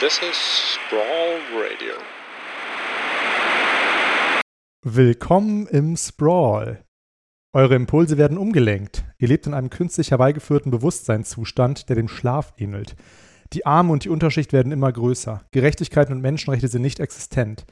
This is Sprawl Radio. Willkommen im Sprawl. Eure Impulse werden umgelenkt. Ihr lebt in einem künstlich herbeigeführten Bewusstseinszustand, der dem Schlaf ähnelt. Die Arme und die Unterschicht werden immer größer. Gerechtigkeit und Menschenrechte sind nicht existent.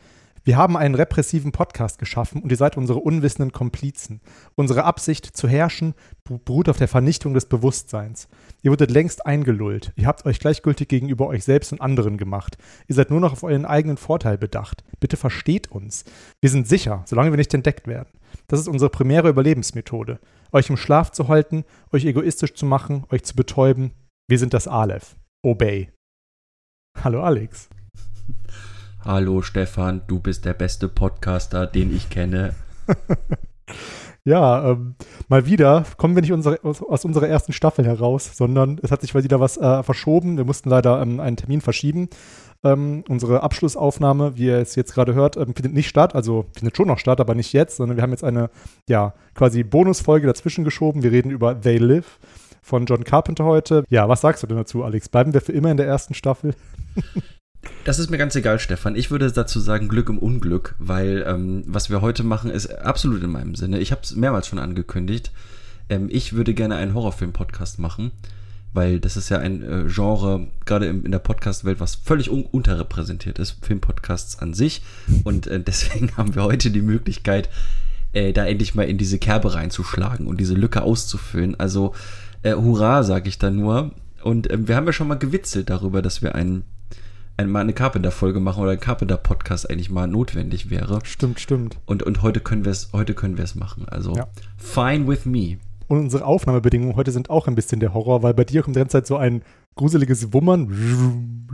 Wir haben einen repressiven Podcast geschaffen und ihr seid unsere unwissenden Komplizen. Unsere Absicht zu herrschen beruht auf der Vernichtung des Bewusstseins. Ihr wurdet längst eingelullt. Ihr habt euch gleichgültig gegenüber euch selbst und anderen gemacht. Ihr seid nur noch auf euren eigenen Vorteil bedacht. Bitte versteht uns. Wir sind sicher, solange wir nicht entdeckt werden. Das ist unsere primäre Überlebensmethode. Euch im Schlaf zu halten, euch egoistisch zu machen, euch zu betäuben. Wir sind das Aleph. Obey. Hallo Alex. Hallo Stefan, du bist der beste Podcaster, den ich kenne. ja, ähm, mal wieder kommen wir nicht unsere, aus, aus, unserer ersten Staffel heraus, sondern es hat sich mal wieder was äh, verschoben. Wir mussten leider ähm, einen Termin verschieben. Ähm, unsere Abschlussaufnahme, wie ihr es jetzt gerade hört, ähm, findet nicht statt. Also findet schon noch statt, aber nicht jetzt, sondern wir haben jetzt eine, ja, quasi Bonusfolge dazwischen geschoben. Wir reden über They Live von John Carpenter heute. Ja, was sagst du denn dazu, Alex? Bleiben wir für immer in der ersten Staffel? Das ist mir ganz egal, Stefan. Ich würde dazu sagen Glück im Unglück, weil ähm, was wir heute machen, ist absolut in meinem Sinne. Ich habe es mehrmals schon angekündigt. Ähm, ich würde gerne einen Horrorfilm-Podcast machen, weil das ist ja ein äh, Genre, gerade in der Podcast-Welt, was völlig un unterrepräsentiert ist, Filmpodcasts an sich. Und äh, deswegen haben wir heute die Möglichkeit, äh, da endlich mal in diese Kerbe reinzuschlagen und diese Lücke auszufüllen. Also, äh, hurra, sage ich da nur. Und ähm, wir haben ja schon mal gewitzelt darüber, dass wir einen mal eine Carpenter-Folge machen oder ein Carpenter-Podcast eigentlich mal notwendig wäre. Stimmt, stimmt. Und, und heute können wir es, heute können wir es machen. Also ja. fine with me. Und unsere Aufnahmebedingungen heute sind auch ein bisschen der Horror, weil bei dir kommt die ganze Zeit so ein gruseliges Wummern.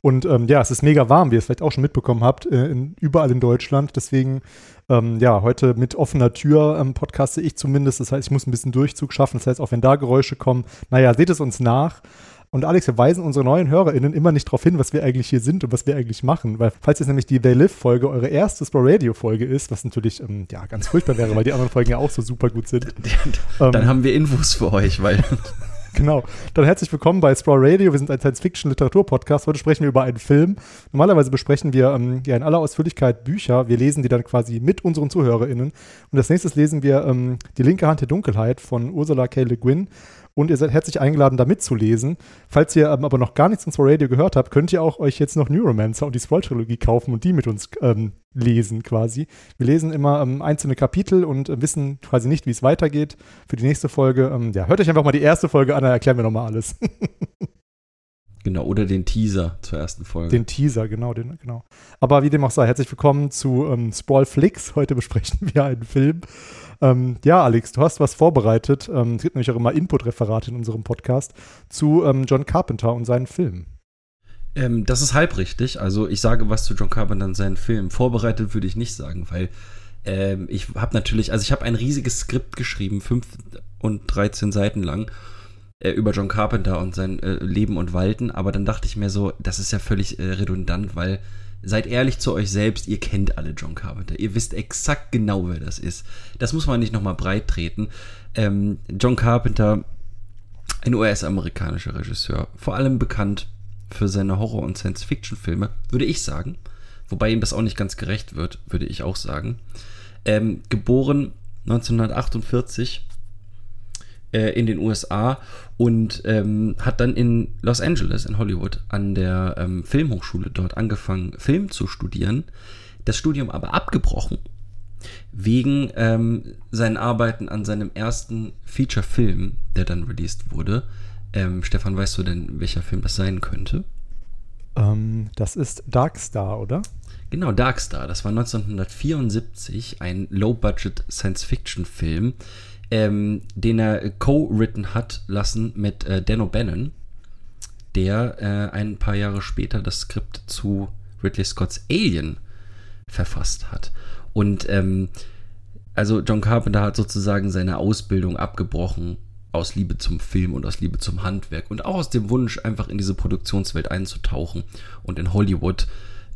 Und ähm, ja, es ist mega warm, wie ihr es vielleicht auch schon mitbekommen habt, äh, in, überall in Deutschland. Deswegen, ähm, ja, heute mit offener Tür ähm, podcaste ich zumindest. Das heißt, ich muss ein bisschen Durchzug schaffen. Das heißt, auch wenn da Geräusche kommen, naja, seht es uns nach. Und Alex, wir weisen unsere neuen HörerInnen immer nicht darauf hin, was wir eigentlich hier sind und was wir eigentlich machen. Weil, falls jetzt nämlich die They Live-Folge eure erste Spro Radio-Folge ist, was natürlich ähm, ja, ganz furchtbar wäre, weil die anderen Folgen ja auch so super gut sind. Dann ähm, haben wir Infos für euch, weil. Genau. Dann herzlich willkommen bei Sprawl Radio. Wir sind ein Science-Fiction-Literatur-Podcast. Heute sprechen wir über einen Film. Normalerweise besprechen wir ähm, ja in aller Ausführlichkeit Bücher. Wir lesen die dann quasi mit unseren ZuhörerInnen. Und als nächstes lesen wir ähm, Die linke Hand der Dunkelheit von Ursula K. Le Guin. Und ihr seid herzlich eingeladen, da mitzulesen. Falls ihr ähm, aber noch gar nichts von Radio gehört habt, könnt ihr auch euch jetzt noch Neuromancer und die Scroll-Trilogie kaufen und die mit uns ähm, lesen quasi. Wir lesen immer ähm, einzelne Kapitel und äh, wissen quasi nicht, wie es weitergeht. Für die nächste Folge, ähm, ja, hört euch einfach mal die erste Folge an, dann erklären wir nochmal alles. Genau, oder den Teaser zur ersten Folge. Den Teaser, genau, den, genau. Aber wie dem auch sei, herzlich willkommen zu ähm, Sprawl Flix. Heute besprechen wir einen Film. Ähm, ja, Alex, du hast was vorbereitet. Ähm, es gibt nämlich auch immer Input-Referate in unserem Podcast zu ähm, John Carpenter und seinen Filmen. Ähm, das ist halb richtig. Also ich sage was zu John Carpenter und seinen Filmen. Vorbereitet würde ich nicht sagen, weil ähm, ich habe natürlich, also ich habe ein riesiges Skript geschrieben, 5 und 13 Seiten lang äh, über John Carpenter und sein äh, Leben und Walten, aber dann dachte ich mir so, das ist ja völlig äh, redundant, weil seid ehrlich zu euch selbst, ihr kennt alle John Carpenter, ihr wisst exakt genau, wer das ist. Das muss man nicht nochmal breit treten. Ähm, John Carpenter, ein US-amerikanischer Regisseur, vor allem bekannt für seine Horror- und Science-Fiction-Filme, würde ich sagen. Wobei ihm das auch nicht ganz gerecht wird, würde ich auch sagen. Ähm, geboren 1948 äh, in den USA und ähm, hat dann in Los Angeles, in Hollywood, an der ähm, Filmhochschule dort angefangen, Film zu studieren. Das Studium aber abgebrochen, wegen ähm, seinen Arbeiten an seinem ersten Feature-Film, der dann released wurde. Ähm, Stefan, weißt du denn, welcher Film das sein könnte? Ähm, das ist Darkstar, oder? Genau, Darkstar. Das war 1974 ein Low-Budget Science-Fiction-Film, ähm, den er co-written hat lassen mit äh, Dan O'Bannon, der äh, ein paar Jahre später das Skript zu Ridley Scotts Alien verfasst hat. Und ähm, also John Carpenter hat sozusagen seine Ausbildung abgebrochen aus Liebe zum Film und aus Liebe zum Handwerk und auch aus dem Wunsch, einfach in diese Produktionswelt einzutauchen und in Hollywood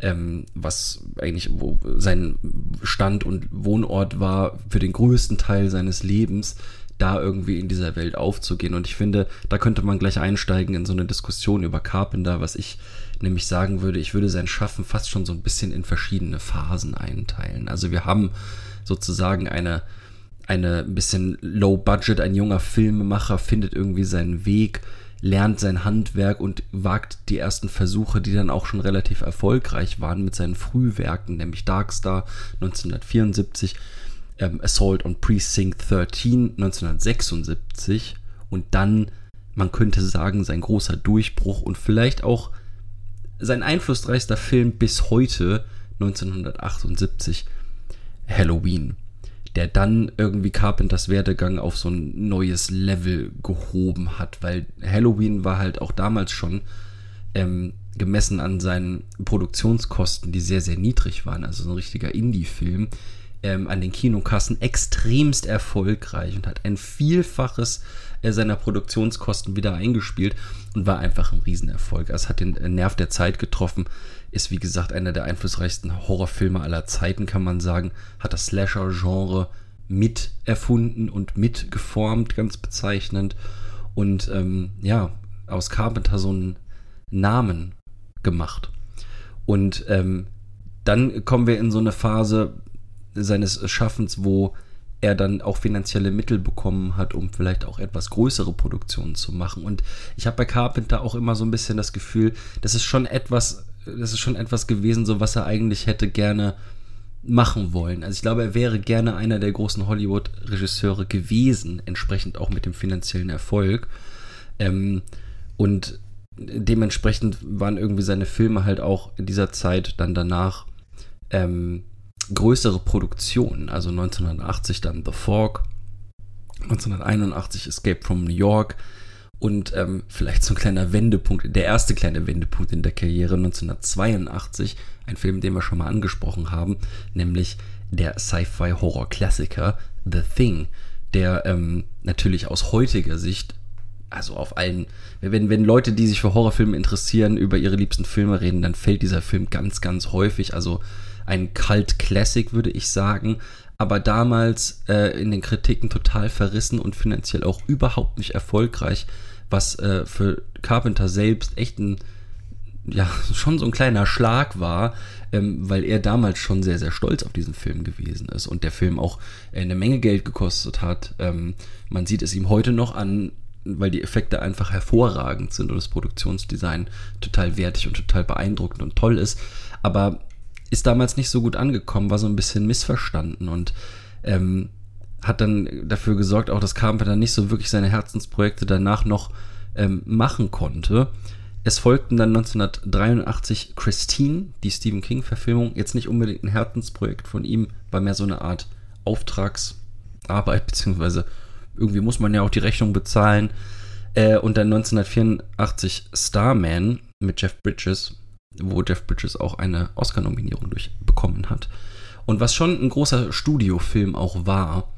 ähm, was eigentlich wo sein Stand und Wohnort war für den größten Teil seines Lebens, da irgendwie in dieser Welt aufzugehen. Und ich finde, da könnte man gleich einsteigen in so eine Diskussion über Carpenter, was ich nämlich sagen würde, ich würde sein Schaffen fast schon so ein bisschen in verschiedene Phasen einteilen. Also wir haben sozusagen eine, eine ein bisschen low budget, ein junger Filmemacher findet irgendwie seinen Weg, lernt sein Handwerk und wagt die ersten Versuche, die dann auch schon relativ erfolgreich waren mit seinen Frühwerken, nämlich Darkstar 1974, ähm, Assault on Precinct 13 1976 und dann, man könnte sagen, sein großer Durchbruch und vielleicht auch sein einflussreichster Film bis heute 1978 Halloween der dann irgendwie Carpenters Werdegang auf so ein neues Level gehoben hat, weil Halloween war halt auch damals schon ähm, gemessen an seinen Produktionskosten, die sehr, sehr niedrig waren, also so ein richtiger Indie-Film, ähm, an den Kinokassen extremst erfolgreich und hat ein Vielfaches äh, seiner Produktionskosten wieder eingespielt und war einfach ein Riesenerfolg. Es hat den Nerv der Zeit getroffen, ist wie gesagt einer der einflussreichsten Horrorfilme aller Zeiten, kann man sagen, hat das Slasher-Genre mit erfunden und mitgeformt, ganz bezeichnend. Und ähm, ja, aus Carpenter so einen Namen gemacht. Und ähm, dann kommen wir in so eine Phase seines Schaffens, wo er dann auch finanzielle Mittel bekommen hat, um vielleicht auch etwas größere Produktionen zu machen. Und ich habe bei Carpenter auch immer so ein bisschen das Gefühl, das ist schon etwas das ist schon etwas gewesen, so was er eigentlich hätte gerne machen wollen. Also ich glaube, er wäre gerne einer der großen Hollywood-Regisseure gewesen, entsprechend auch mit dem finanziellen Erfolg. Ähm, und dementsprechend waren irgendwie seine Filme halt auch in dieser Zeit dann danach ähm, größere Produktionen. Also 1980 dann The Fog, 1981 Escape from New York, und ähm, vielleicht so ein kleiner Wendepunkt, der erste kleine Wendepunkt in der Karriere 1982, ein Film, den wir schon mal angesprochen haben, nämlich der Sci-Fi-Horror-Klassiker The Thing, der ähm, natürlich aus heutiger Sicht, also auf allen, wenn, wenn Leute, die sich für Horrorfilme interessieren, über ihre liebsten Filme reden, dann fällt dieser Film ganz, ganz häufig, also ein Cult-Classic, würde ich sagen, aber damals äh, in den Kritiken total verrissen und finanziell auch überhaupt nicht erfolgreich, was äh, für Carpenter selbst echt ein, ja, schon so ein kleiner Schlag war, ähm, weil er damals schon sehr, sehr stolz auf diesen Film gewesen ist und der Film auch eine Menge Geld gekostet hat. Ähm, man sieht es ihm heute noch an, weil die Effekte einfach hervorragend sind und das Produktionsdesign total wertig und total beeindruckend und toll ist. Aber ist damals nicht so gut angekommen, war so ein bisschen missverstanden und ähm, hat dann dafür gesorgt, auch dass Carpenter nicht so wirklich seine Herzensprojekte danach noch ähm, machen konnte. Es folgten dann 1983 Christine, die Stephen King-Verfilmung. Jetzt nicht unbedingt ein Herzensprojekt von ihm, war mehr so eine Art Auftragsarbeit, beziehungsweise irgendwie muss man ja auch die Rechnung bezahlen. Äh, und dann 1984 Starman mit Jeff Bridges, wo Jeff Bridges auch eine Oscar-Nominierung bekommen hat. Und was schon ein großer Studiofilm auch war,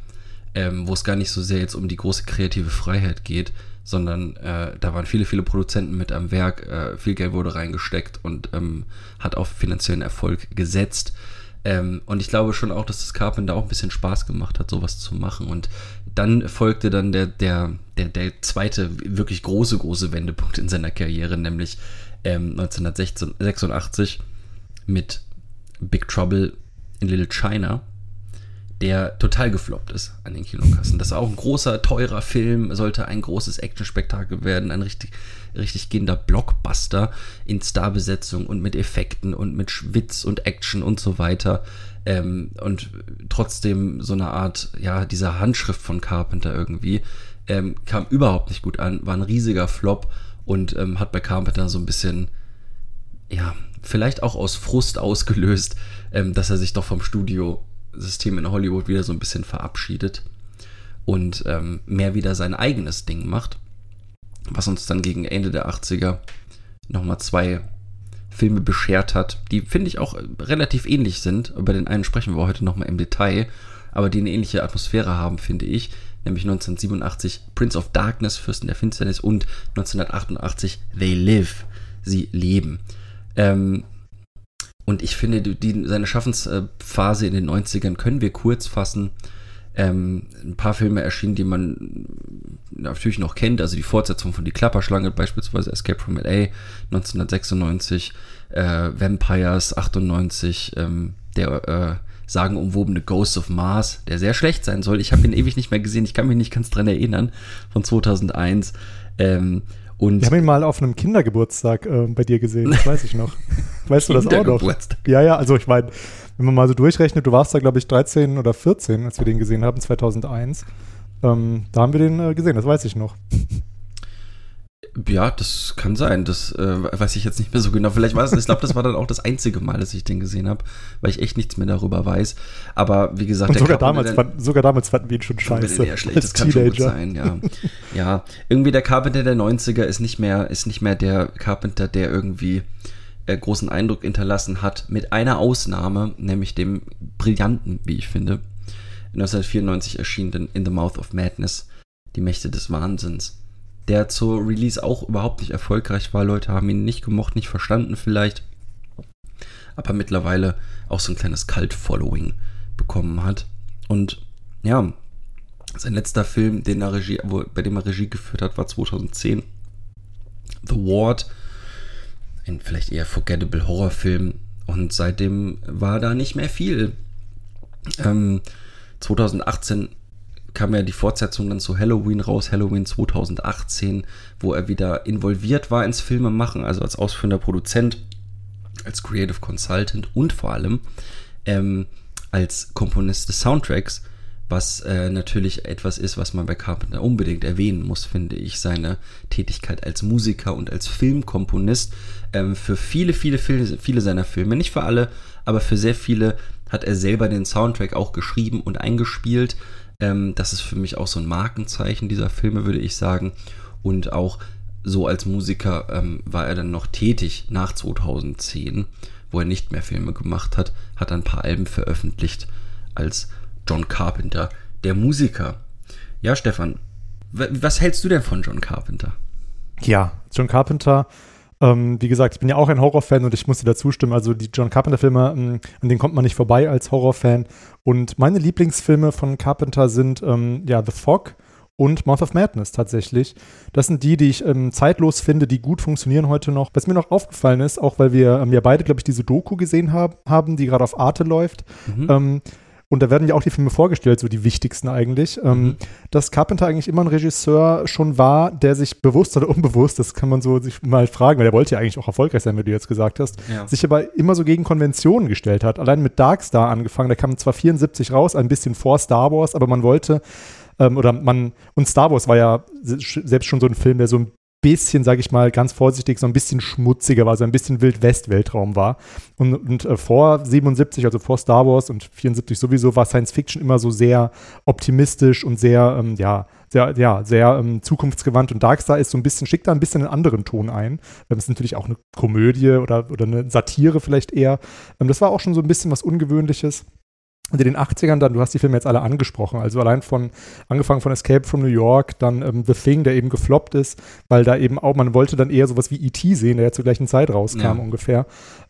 ähm, wo es gar nicht so sehr jetzt um die große kreative Freiheit geht, sondern äh, da waren viele, viele Produzenten mit am Werk, äh, viel Geld wurde reingesteckt und ähm, hat auf finanziellen Erfolg gesetzt. Ähm, und ich glaube schon auch, dass das Carpenter auch ein bisschen Spaß gemacht hat, sowas zu machen. Und dann folgte dann der, der, der, der zweite wirklich große, große Wendepunkt in seiner Karriere, nämlich ähm, 1986 mit Big Trouble in Little China, der total gefloppt ist an den Kinokassen. Das war auch ein großer, teurer Film, sollte ein großes Actionspektakel werden, ein richtig, richtig gehender Blockbuster in Starbesetzung und mit Effekten und mit Schwitz und Action und so weiter. Ähm, und trotzdem so eine Art, ja, dieser Handschrift von Carpenter irgendwie, ähm, kam überhaupt nicht gut an, war ein riesiger Flop und ähm, hat bei Carpenter so ein bisschen, ja, vielleicht auch aus Frust ausgelöst, ähm, dass er sich doch vom Studiosystem in Hollywood wieder so ein bisschen verabschiedet und ähm, mehr wieder sein eigenes Ding macht, was uns dann gegen Ende der 80er nochmal zwei Filme beschert hat, die finde ich auch relativ ähnlich sind. Über den einen sprechen wir heute nochmal im Detail, aber die eine ähnliche Atmosphäre haben, finde ich nämlich 1987 Prince of Darkness, Fürsten der Finsternis und 1988 They Live, sie leben. Ähm, und ich finde, die, seine Schaffensphase in den 90ern können wir kurz fassen. Ähm, ein paar Filme erschienen, die man natürlich noch kennt, also die Fortsetzung von Die Klapperschlange, beispielsweise Escape from LA 1996, äh, Vampires 98, ähm, der äh, sagenumwobene Ghost of Mars, der sehr schlecht sein soll. Ich habe ihn ewig nicht mehr gesehen, ich kann mich nicht ganz dran erinnern, von 2001. Ähm, und Wir haben ihn mal auf einem Kindergeburtstag äh, bei dir gesehen, das weiß ich noch. Weißt du das auch noch? Kindergeburtstag. Ja, ja, also ich meine, wenn man mal so durchrechnet, du warst da, glaube ich, 13 oder 14, als wir den gesehen haben, 2001. Ähm, da haben wir den äh, gesehen, das weiß ich noch. Ja, das kann sein. Das äh, weiß ich jetzt nicht mehr so genau. Vielleicht war es, ich glaube, das war dann auch das einzige Mal, dass ich den gesehen habe, weil ich echt nichts mehr darüber weiß. Aber wie gesagt, sogar damals, fand, sogar damals fanden wir ihn schon scheiße. eher schlecht, das kann schon gut Teenager. sein, ja. ja, irgendwie der Carpenter der 90er ist nicht mehr, ist nicht mehr der Carpenter, der irgendwie äh, großen Eindruck hinterlassen hat, mit einer Ausnahme, nämlich dem brillanten, wie ich finde, 1994 erschienenen In the Mouth of Madness, die Mächte des Wahnsinns, der zur Release auch überhaupt nicht erfolgreich war. Leute haben ihn nicht gemocht, nicht verstanden vielleicht, aber mittlerweile auch so ein kleines Cult-Following bekommen hat. Und ja, sein letzter Film, den er Regie, wo, bei dem er Regie geführt hat, war 2010. The Ward. Ein vielleicht eher forgettable Horrorfilm. Und seitdem war da nicht mehr viel. Ähm, 2018 kam ja die Fortsetzung dann zu Halloween raus, Halloween 2018, wo er wieder involviert war ins Filmemachen, also als ausführender Produzent, als Creative Consultant und vor allem ähm, als Komponist des Soundtracks, was äh, natürlich etwas ist, was man bei Carpenter unbedingt erwähnen muss, finde ich, seine Tätigkeit als Musiker und als Filmkomponist ähm, für viele, viele, viele, viele seiner Filme, nicht für alle, aber für sehr viele hat er selber den Soundtrack auch geschrieben und eingespielt. Ähm, das ist für mich auch so ein Markenzeichen dieser Filme, würde ich sagen. Und auch so als Musiker ähm, war er dann noch tätig nach 2010, wo er nicht mehr Filme gemacht hat, hat ein paar Alben veröffentlicht als John Carpenter, der Musiker. Ja, Stefan, wa- was hältst du denn von John Carpenter? Ja, John Carpenter. Ähm, wie gesagt, ich bin ja auch ein Horrorfan und ich muss dir dazu stimmen. Also die John Carpenter-Filme, ähm, an denen kommt man nicht vorbei als Horrorfan. Und meine Lieblingsfilme von Carpenter sind ähm, ja The Fog und Mouth of Madness tatsächlich. Das sind die, die ich ähm, zeitlos finde, die gut funktionieren heute noch. Was mir noch aufgefallen ist, auch weil wir ähm, ja beide, glaube ich, diese Doku gesehen hab, haben, die gerade auf Arte läuft. Mhm. Und da werden ja auch die Filme vorgestellt, so die wichtigsten eigentlich. Ähm, Mhm. dass Carpenter eigentlich immer ein Regisseur schon war, der sich bewusst oder unbewusst, das kann man so sich mal fragen, weil der wollte ja eigentlich auch erfolgreich sein, wie du jetzt gesagt hast, Ja. sich aber immer so gegen Konventionen gestellt hat. Allein mit Darkstar angefangen, der kam zwar 74 raus, ein bisschen vor Star Wars, aber man wollte, ähm, oder man, und Star Wars war ja se- selbst schon so ein Film, der so ein bisschen, sage ich mal, ganz vorsichtig, so ein bisschen schmutziger war, so ein bisschen Wild-West-Weltraum war. Und, und äh, vor 77, also vor Star Wars und 74 sowieso, war Science Fiction immer so sehr optimistisch und sehr, ähm, ja, sehr, ja, sehr ähm, zukunftsgewandt. Und Darkstar ist so ein bisschen, schickt da ein bisschen einen anderen Ton ein. Ähm, ist natürlich auch eine Komödie oder, oder eine Satire vielleicht eher. Ähm, das war auch schon so ein bisschen was Ungewöhnliches. Und in den 80ern dann, du hast die Filme jetzt alle angesprochen, also allein von, angefangen von Escape from New York, dann ähm, The Thing, der eben gefloppt ist, weil da eben auch, man wollte dann eher sowas wie E.T. sehen, der ja zur gleichen Zeit rauskam Ja. ungefähr.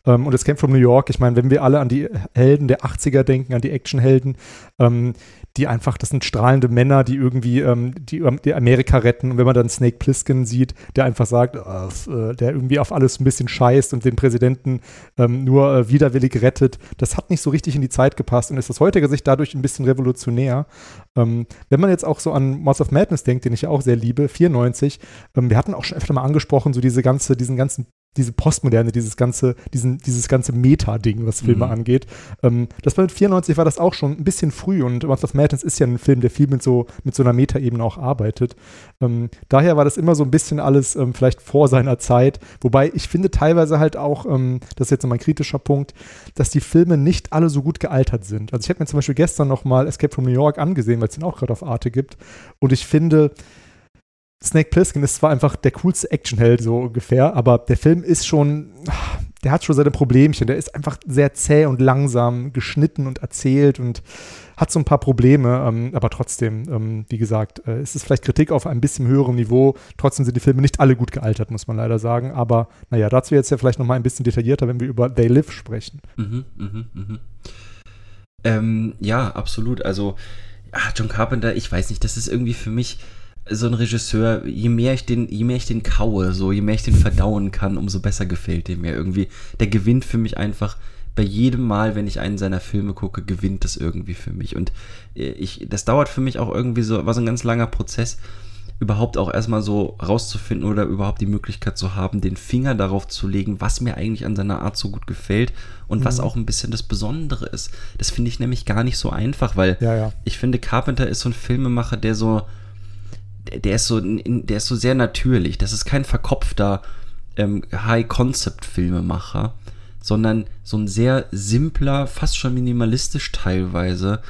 Ähm, und Escape from New York, ich meine, wenn wir alle an die Helden der 80er denken, an die Actionhelden, ähm, die einfach, das sind strahlende Männer, die irgendwie ähm, die, die Amerika retten. Und wenn man dann Snake Plissken sieht, der einfach sagt, f- äh, der irgendwie auf alles ein bisschen scheißt und den Präsidenten nur äh, widerwillig rettet, das hat nicht so richtig in die Zeit gepasst und ist aus heutiger Sicht dadurch ein bisschen revolutionär. Wenn man jetzt auch so an Mouse of Madness denkt, den ich ja auch sehr liebe, 94, ähm, wir hatten auch schon öfter mal angesprochen, so diese ganze, diesen ganzen diese Postmoderne, dieses ganze, diesen, dieses ganze Meta-Ding, was Filme Mhm. angeht. Ähm, das war mit 94 war das auch schon ein bisschen früh und Month of Madness ist ja ein Film, der viel mit so, mit so einer Meta-Ebene auch arbeitet. Ähm, daher war das immer so ein bisschen alles ähm, vielleicht vor seiner Zeit. Wobei ich finde teilweise halt auch, ähm, das ist jetzt noch mein kritischer Punkt, dass die Filme nicht alle so gut gealtert sind. Also ich habe mir zum Beispiel gestern noch mal Escape from New York angesehen, weil es den auch gerade auf Arte gibt. Und ich finde, Snake Plissken ist zwar einfach der coolste Actionheld so ungefähr, aber der Film ist schon, der hat schon seine Problemchen. Der ist einfach sehr zäh und langsam geschnitten und erzählt und hat so ein paar Probleme, ähm, aber trotzdem, ähm, wie gesagt, äh, ist es vielleicht Kritik auf einem bisschen höherem Niveau. Trotzdem sind die Filme nicht alle gut gealtert, muss man leider sagen. Aber naja, dazu jetzt ja vielleicht noch mal ein bisschen detaillierter, wenn wir über They Live sprechen. Mhm, mhm, mhm. Ähm, ja, absolut. Also, ah, John Carpenter, ich weiß nicht, das ist irgendwie für mich so ein Regisseur, je mehr ich den, je mehr ich den kaue, so, je mehr ich den verdauen kann, umso besser gefällt der mir irgendwie. Der gewinnt für mich einfach bei jedem Mal, wenn ich einen seiner Filme gucke, gewinnt das irgendwie für mich. Und äh, ich, das dauert für mich auch irgendwie so, war so ein ganz langer Prozess, überhaupt auch erstmal so rauszufinden oder überhaupt die Möglichkeit zu haben, den Finger darauf zu legen, was mir eigentlich an seiner Art so gut gefällt und mhm. was auch ein bisschen das Besondere ist. Das finde ich nämlich gar nicht so einfach, weil ja, ja. ich finde, Carpenter ist so ein Filmemacher, der so, der ist so, der ist so sehr natürlich. Das ist kein verkopfter ähm, High-Concept-Filmemacher, sondern so ein sehr simpler, fast schon minimalistisch teilweise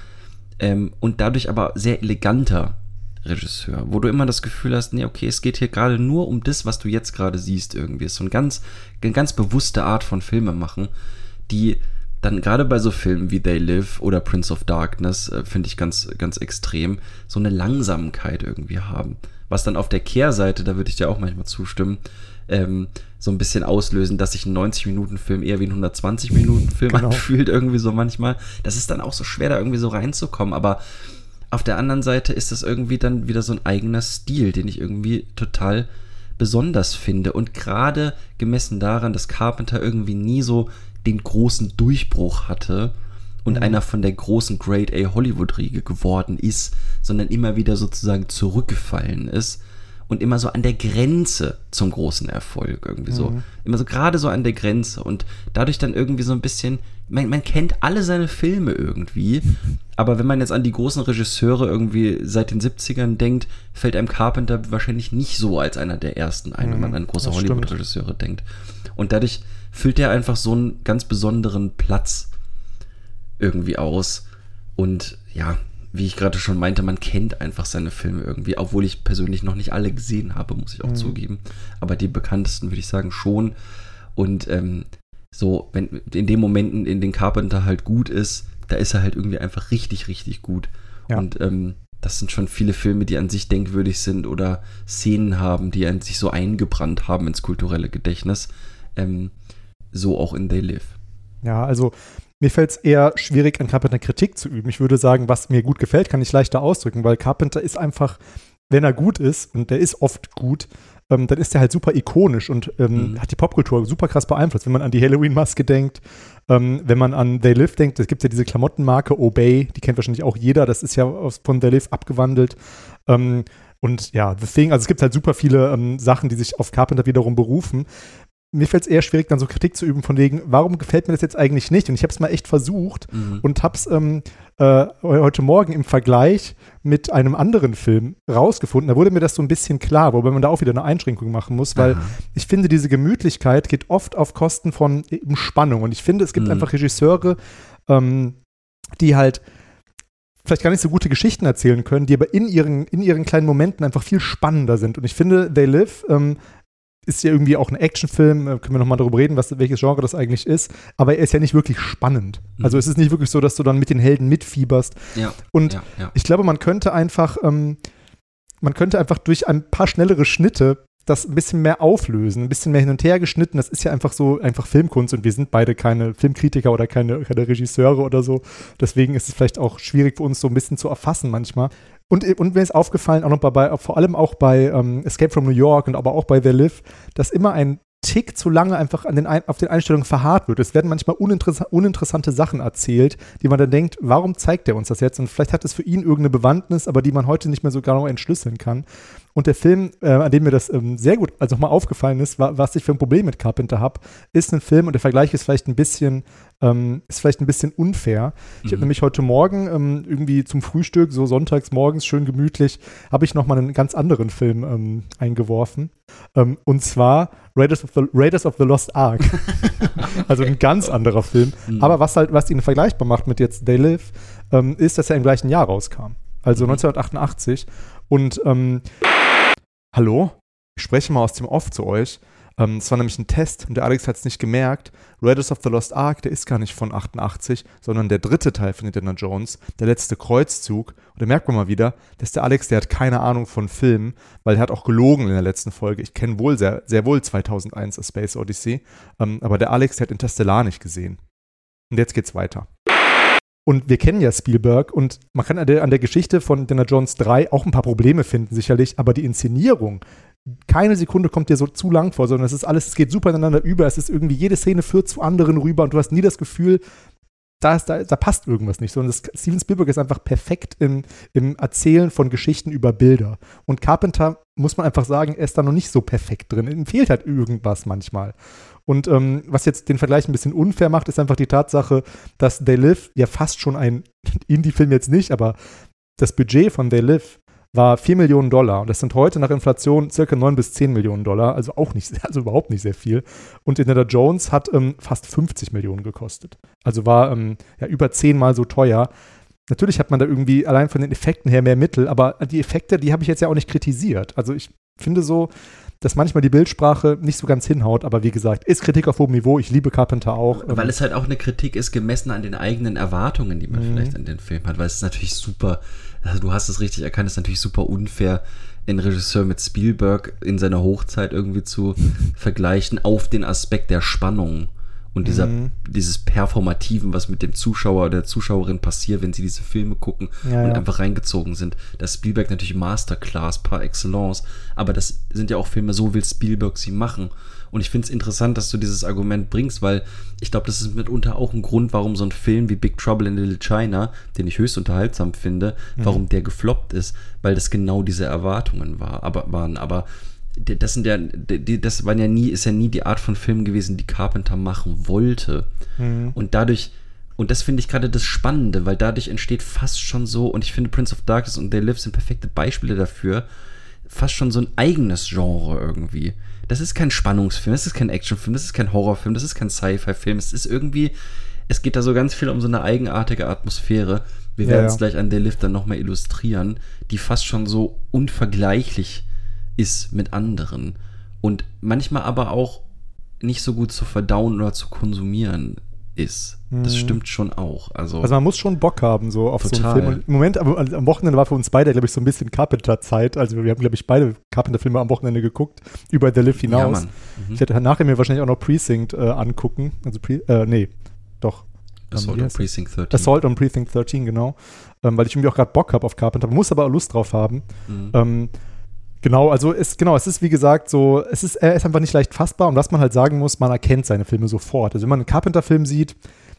ähm, und dadurch aber sehr eleganter Regisseur, wo du immer das Gefühl hast, nee, okay, es geht hier gerade nur um das, was du jetzt gerade siehst irgendwie. Es ist so eine ganz, eine ganz bewusste Art von Filme machen, die dann gerade bei so Filmen wie They Live oder Prince of Darkness, äh, finde ich ganz, ganz extrem, so eine Langsamkeit irgendwie haben. Was dann auf der Kehrseite, da würde ich dir auch manchmal zustimmen, ähm, so ein bisschen auslösen, dass sich ein 90-Minuten-Film eher wie ein 120-Minuten-Film genau. anfühlt, irgendwie so manchmal. Das ist dann auch so schwer, da irgendwie so reinzukommen, aber auf der anderen Seite ist das irgendwie dann wieder so ein eigener Stil, den ich irgendwie total besonders finde. Und gerade gemessen daran, dass Carpenter irgendwie nie so den großen Durchbruch hatte und mhm. einer von der großen Grade A Hollywood-Riege geworden ist, sondern immer wieder sozusagen zurückgefallen ist und immer so an der Grenze zum großen Erfolg irgendwie so. Mhm. Immer so gerade so an der Grenze und dadurch dann irgendwie so ein bisschen, man, man kennt alle seine Filme irgendwie, aber wenn man jetzt an die großen Regisseure irgendwie seit den 70ern denkt, fällt einem Carpenter wahrscheinlich nicht so als einer der ersten ein, mhm, wenn man an große Hollywood-Regisseure denkt. Und dadurch füllt er einfach so einen ganz besonderen Platz irgendwie aus. Und ja, wie ich gerade schon meinte, man kennt einfach seine Filme irgendwie, obwohl ich persönlich noch nicht alle gesehen habe, muss ich auch mhm. zugeben. Aber die bekanntesten würde ich sagen schon. Und ähm, so, wenn in den Momenten, in denen Carpenter halt gut ist, da ist er halt irgendwie einfach richtig, richtig gut. Ja. Und ähm, das sind schon viele Filme, die an sich denkwürdig sind oder Szenen haben, die an sich so eingebrannt haben ins kulturelle Gedächtnis. Ähm, so auch in They Live. Ja, also mir fällt es eher schwierig, an Carpenter Kritik zu üben. Ich würde sagen, was mir gut gefällt, kann ich leichter ausdrücken, weil Carpenter ist einfach, wenn er gut ist, und der ist oft gut, ähm, dann ist er halt super ikonisch und ähm, mhm. hat die Popkultur super krass beeinflusst. Wenn man an die Halloween-Maske denkt, ähm, wenn man an They Live denkt, es gibt ja diese Klamottenmarke Obey, die kennt wahrscheinlich auch jeder, das ist ja von They Live abgewandelt. Ähm, und ja, The Thing, also es gibt halt super viele ähm, Sachen, die sich auf Carpenter wiederum berufen mir fällt es eher schwierig, dann so Kritik zu üben, von wegen, warum gefällt mir das jetzt eigentlich nicht? Und ich habe es mal echt versucht mhm. und habe es ähm, äh, heute Morgen im Vergleich mit einem anderen Film rausgefunden. Da wurde mir das so ein bisschen klar, wobei man da auch wieder eine Einschränkung machen muss, weil Aha. ich finde, diese Gemütlichkeit geht oft auf Kosten von eben Spannung. Und ich finde, es gibt mhm. einfach Regisseure, ähm, die halt vielleicht gar nicht so gute Geschichten erzählen können, die aber in ihren, in ihren kleinen Momenten einfach viel spannender sind. Und ich finde, They Live ähm, ist ja irgendwie auch ein Actionfilm, äh, können wir nochmal darüber reden, was, welches Genre das eigentlich ist, aber er ist ja nicht wirklich spannend. Mhm. Also es ist nicht wirklich so, dass du dann mit den Helden mitfieberst. Ja. Und ja, ja. ich glaube, man könnte einfach, ähm, man könnte einfach durch ein paar schnellere Schnitte das ein bisschen mehr auflösen, ein bisschen mehr hin und her geschnitten. Das ist ja einfach so, einfach Filmkunst und wir sind beide keine Filmkritiker oder keine, keine Regisseure oder so. Deswegen ist es vielleicht auch schwierig für uns so ein bisschen zu erfassen manchmal. Und, und mir ist aufgefallen, auch noch bei, vor allem auch bei ähm, Escape from New York und aber auch bei The Live, dass immer ein Tick zu lange einfach an den, auf den Einstellungen verharrt wird. Es werden manchmal uninteress uninteressante Sachen erzählt, die man dann denkt, warum zeigt er uns das jetzt? Und vielleicht hat es für ihn irgendeine Bewandtnis, aber die man heute nicht mehr so genau entschlüsseln kann. Und der Film, äh, an dem mir das ähm, sehr gut, also nochmal aufgefallen ist, war, was ich für ein Problem mit Carpenter habe, ist ein Film, und der Vergleich ist vielleicht ein bisschen, ähm, ist vielleicht ein bisschen unfair. Ich mhm. habe nämlich heute Morgen ähm, irgendwie zum Frühstück, so sonntags morgens schön gemütlich, habe ich nochmal einen ganz anderen Film ähm, eingeworfen. Ähm, und zwar Raiders of, the, Raiders of the Lost Ark. also ein ganz anderer Film. Mhm. Aber was halt, was ihn vergleichbar macht mit jetzt They Live, ähm, ist, dass er im gleichen Jahr rauskam. Also mhm. 1988. Und ähm, hallo, ich spreche mal aus dem Off zu euch. Ähm, es war nämlich ein Test und der Alex hat es nicht gemerkt. Raiders of the Lost Ark, der ist gar nicht von 88, sondern der dritte Teil von Indiana Jones, der letzte Kreuzzug. Und da merkt man mal wieder, dass der Alex, der hat keine Ahnung von Filmen, weil er hat auch gelogen in der letzten Folge. Ich kenne wohl sehr, sehr wohl 2001 A Space Odyssey, ähm, aber der Alex, der hat Interstellar nicht gesehen. Und jetzt geht's weiter. Und wir kennen ja Spielberg und man kann an der, an der Geschichte von Dinner Jones 3 auch ein paar Probleme finden, sicherlich, aber die Inszenierung, keine Sekunde kommt dir so zu lang vor, sondern es ist alles, es geht super ineinander über, es ist irgendwie, jede Szene führt zu anderen rüber und du hast nie das Gefühl, da, ist, da, da passt irgendwas nicht. Sondern das, Steven Spielberg ist einfach perfekt im, im Erzählen von Geschichten über Bilder. Und Carpenter, muss man einfach sagen, er ist da noch nicht so perfekt drin. Ihm fehlt halt irgendwas manchmal. Und ähm, was jetzt den Vergleich ein bisschen unfair macht, ist einfach die Tatsache, dass They Live ja fast schon ein Indie-Film jetzt nicht, aber das Budget von They Live war 4 Millionen Dollar. Und das sind heute nach Inflation circa 9 bis 10 Millionen Dollar, also auch nicht, also überhaupt nicht sehr viel. Und Indiana Jones hat ähm, fast 50 Millionen gekostet. Also war ähm, ja über zehnmal so teuer. Natürlich hat man da irgendwie allein von den Effekten her mehr Mittel, aber die Effekte, die habe ich jetzt ja auch nicht kritisiert. Also ich finde so, dass manchmal die Bildsprache nicht so ganz hinhaut, aber wie gesagt, ist Kritik auf hohem Niveau. Ich liebe Carpenter auch. Weil ähm, es halt auch eine Kritik ist, gemessen an den eigenen Erwartungen, die man mhm. vielleicht an den Film hat, weil es ist natürlich super, also du hast es richtig erkannt, es ist natürlich super unfair, einen Regisseur mit Spielberg in seiner Hochzeit irgendwie zu vergleichen auf den Aspekt der Spannung und dieser, mhm. dieses Performativen, was mit dem Zuschauer oder der Zuschauerin passiert, wenn sie diese Filme gucken ja, und ja. einfach reingezogen sind. Das Spielberg natürlich Masterclass par excellence, aber das sind ja auch Filme, so will Spielberg sie machen. Und ich finde es interessant, dass du dieses Argument bringst, weil ich glaube, das ist mitunter auch ein Grund, warum so ein Film wie Big Trouble in Little China, den ich höchst unterhaltsam finde, mhm. warum der gefloppt ist, weil das genau diese Erwartungen war, aber, waren. Aber das sind ja, das waren ja nie, ist ja nie die Art von Film gewesen, die Carpenter machen wollte. Mhm. Und dadurch, und das finde ich gerade das Spannende, weil dadurch entsteht fast schon so, und ich finde Prince of Darkness und They Live sind perfekte Beispiele dafür, fast schon so ein eigenes Genre irgendwie. Das ist kein Spannungsfilm, das ist kein Actionfilm, das ist kein Horrorfilm, das ist kein Sci-Fi-Film, es ist irgendwie, es geht da so ganz viel um so eine eigenartige Atmosphäre. Wir werden es ja. gleich an They Live dann nochmal illustrieren, die fast schon so unvergleichlich ist mit anderen. Und manchmal aber auch nicht so gut zu verdauen oder zu konsumieren ist. Das mhm. stimmt schon auch. Also, also man muss schon Bock haben, so auf total. so einen Film. Und Im Moment, am Wochenende war für uns beide, glaube ich, so ein bisschen Carpenter-Zeit. Also wir haben, glaube ich, beide Carpenter-Filme am Wochenende geguckt, über The Live hinaus. Ja, mhm. Ich hätte nachher mir wahrscheinlich auch noch Precinct äh, angucken. Also, Pre äh, nee, doch. Assault on Precinct 13. Assault on Precinct 13, genau. Ähm, weil ich irgendwie auch gerade Bock habe auf Carpenter. Man muss aber auch Lust drauf haben. Mhm. Ähm, Genau, also es, genau, es ist wie gesagt so, es ist, er ist einfach nicht leicht fassbar und was man halt sagen muss, man erkennt seine Filme sofort. Also wenn man einen Carpenter-Film sieht,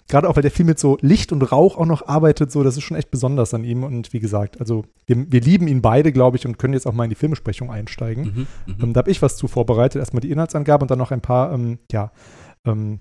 gerade auch weil der Film mit so Licht und Rauch auch noch arbeitet, so, das ist schon echt besonders an ihm und wie gesagt, also wir, wir lieben ihn beide, glaube ich, und können jetzt auch mal in die Filmesprechung einsteigen. Mhm, mhm. ähm, da habe ich was zu vorbereitet, erstmal die Inhaltsangabe und dann noch ein paar, ähm, ja, ähm,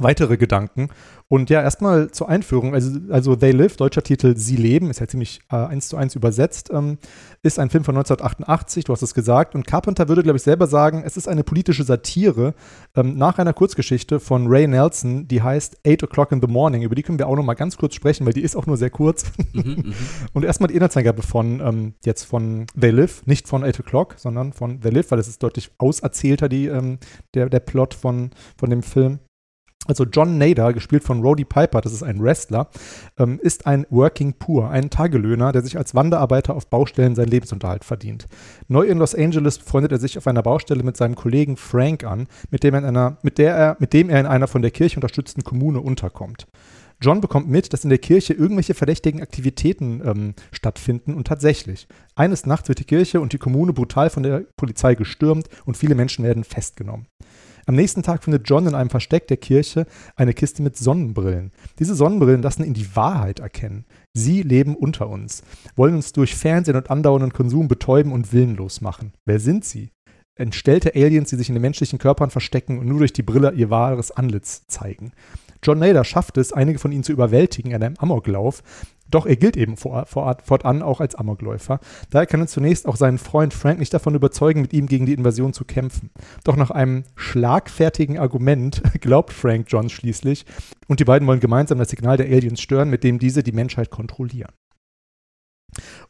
weitere Gedanken. Und ja, erstmal zur Einführung. Also, also They Live, deutscher Titel Sie leben, ist ja ziemlich äh, eins zu eins übersetzt, ähm, ist ein Film von 1988, du hast es gesagt. Und Carpenter würde, glaube ich, selber sagen, es ist eine politische Satire ähm, nach einer Kurzgeschichte von Ray Nelson, die heißt Eight O'Clock in the Morning. Über die können wir auch noch mal ganz kurz sprechen, weil die ist auch nur sehr kurz. Mhm, mhm. Und erstmal die Inhaltsangabe von ähm, jetzt von They Live, nicht von Eight O'Clock, sondern von They Live, weil es ist deutlich auserzählter, die, ähm, der, der Plot von, von dem Film. Also John Nader, gespielt von Roddy Piper, das ist ein Wrestler, ähm, ist ein Working Poor, ein Tagelöhner, der sich als Wanderarbeiter auf Baustellen seinen Lebensunterhalt verdient. Neu in Los Angeles freundet er sich auf einer Baustelle mit seinem Kollegen Frank an, mit dem er in einer, mit der er, mit dem er in einer von der Kirche unterstützten Kommune unterkommt. John bekommt mit, dass in der Kirche irgendwelche verdächtigen Aktivitäten ähm, stattfinden und tatsächlich. Eines Nachts wird die Kirche und die Kommune brutal von der Polizei gestürmt und viele Menschen werden festgenommen. Am nächsten Tag findet John in einem Versteck der Kirche eine Kiste mit Sonnenbrillen. Diese Sonnenbrillen lassen ihn die Wahrheit erkennen. Sie leben unter uns, wollen uns durch Fernsehen und andauernden Konsum betäuben und willenlos machen. Wer sind sie? Entstellte Aliens, die sich in den menschlichen Körpern verstecken und nur durch die Brille ihr wahres Antlitz zeigen. John Nader schafft es, einige von ihnen zu überwältigen in einem Amoklauf, doch er gilt eben vor, vor, fortan auch als Amokläufer. Daher kann er zunächst auch seinen Freund Frank nicht davon überzeugen, mit ihm gegen die Invasion zu kämpfen. Doch nach einem schlagfertigen Argument glaubt Frank John schließlich und die beiden wollen gemeinsam das Signal der Aliens stören, mit dem diese die Menschheit kontrollieren.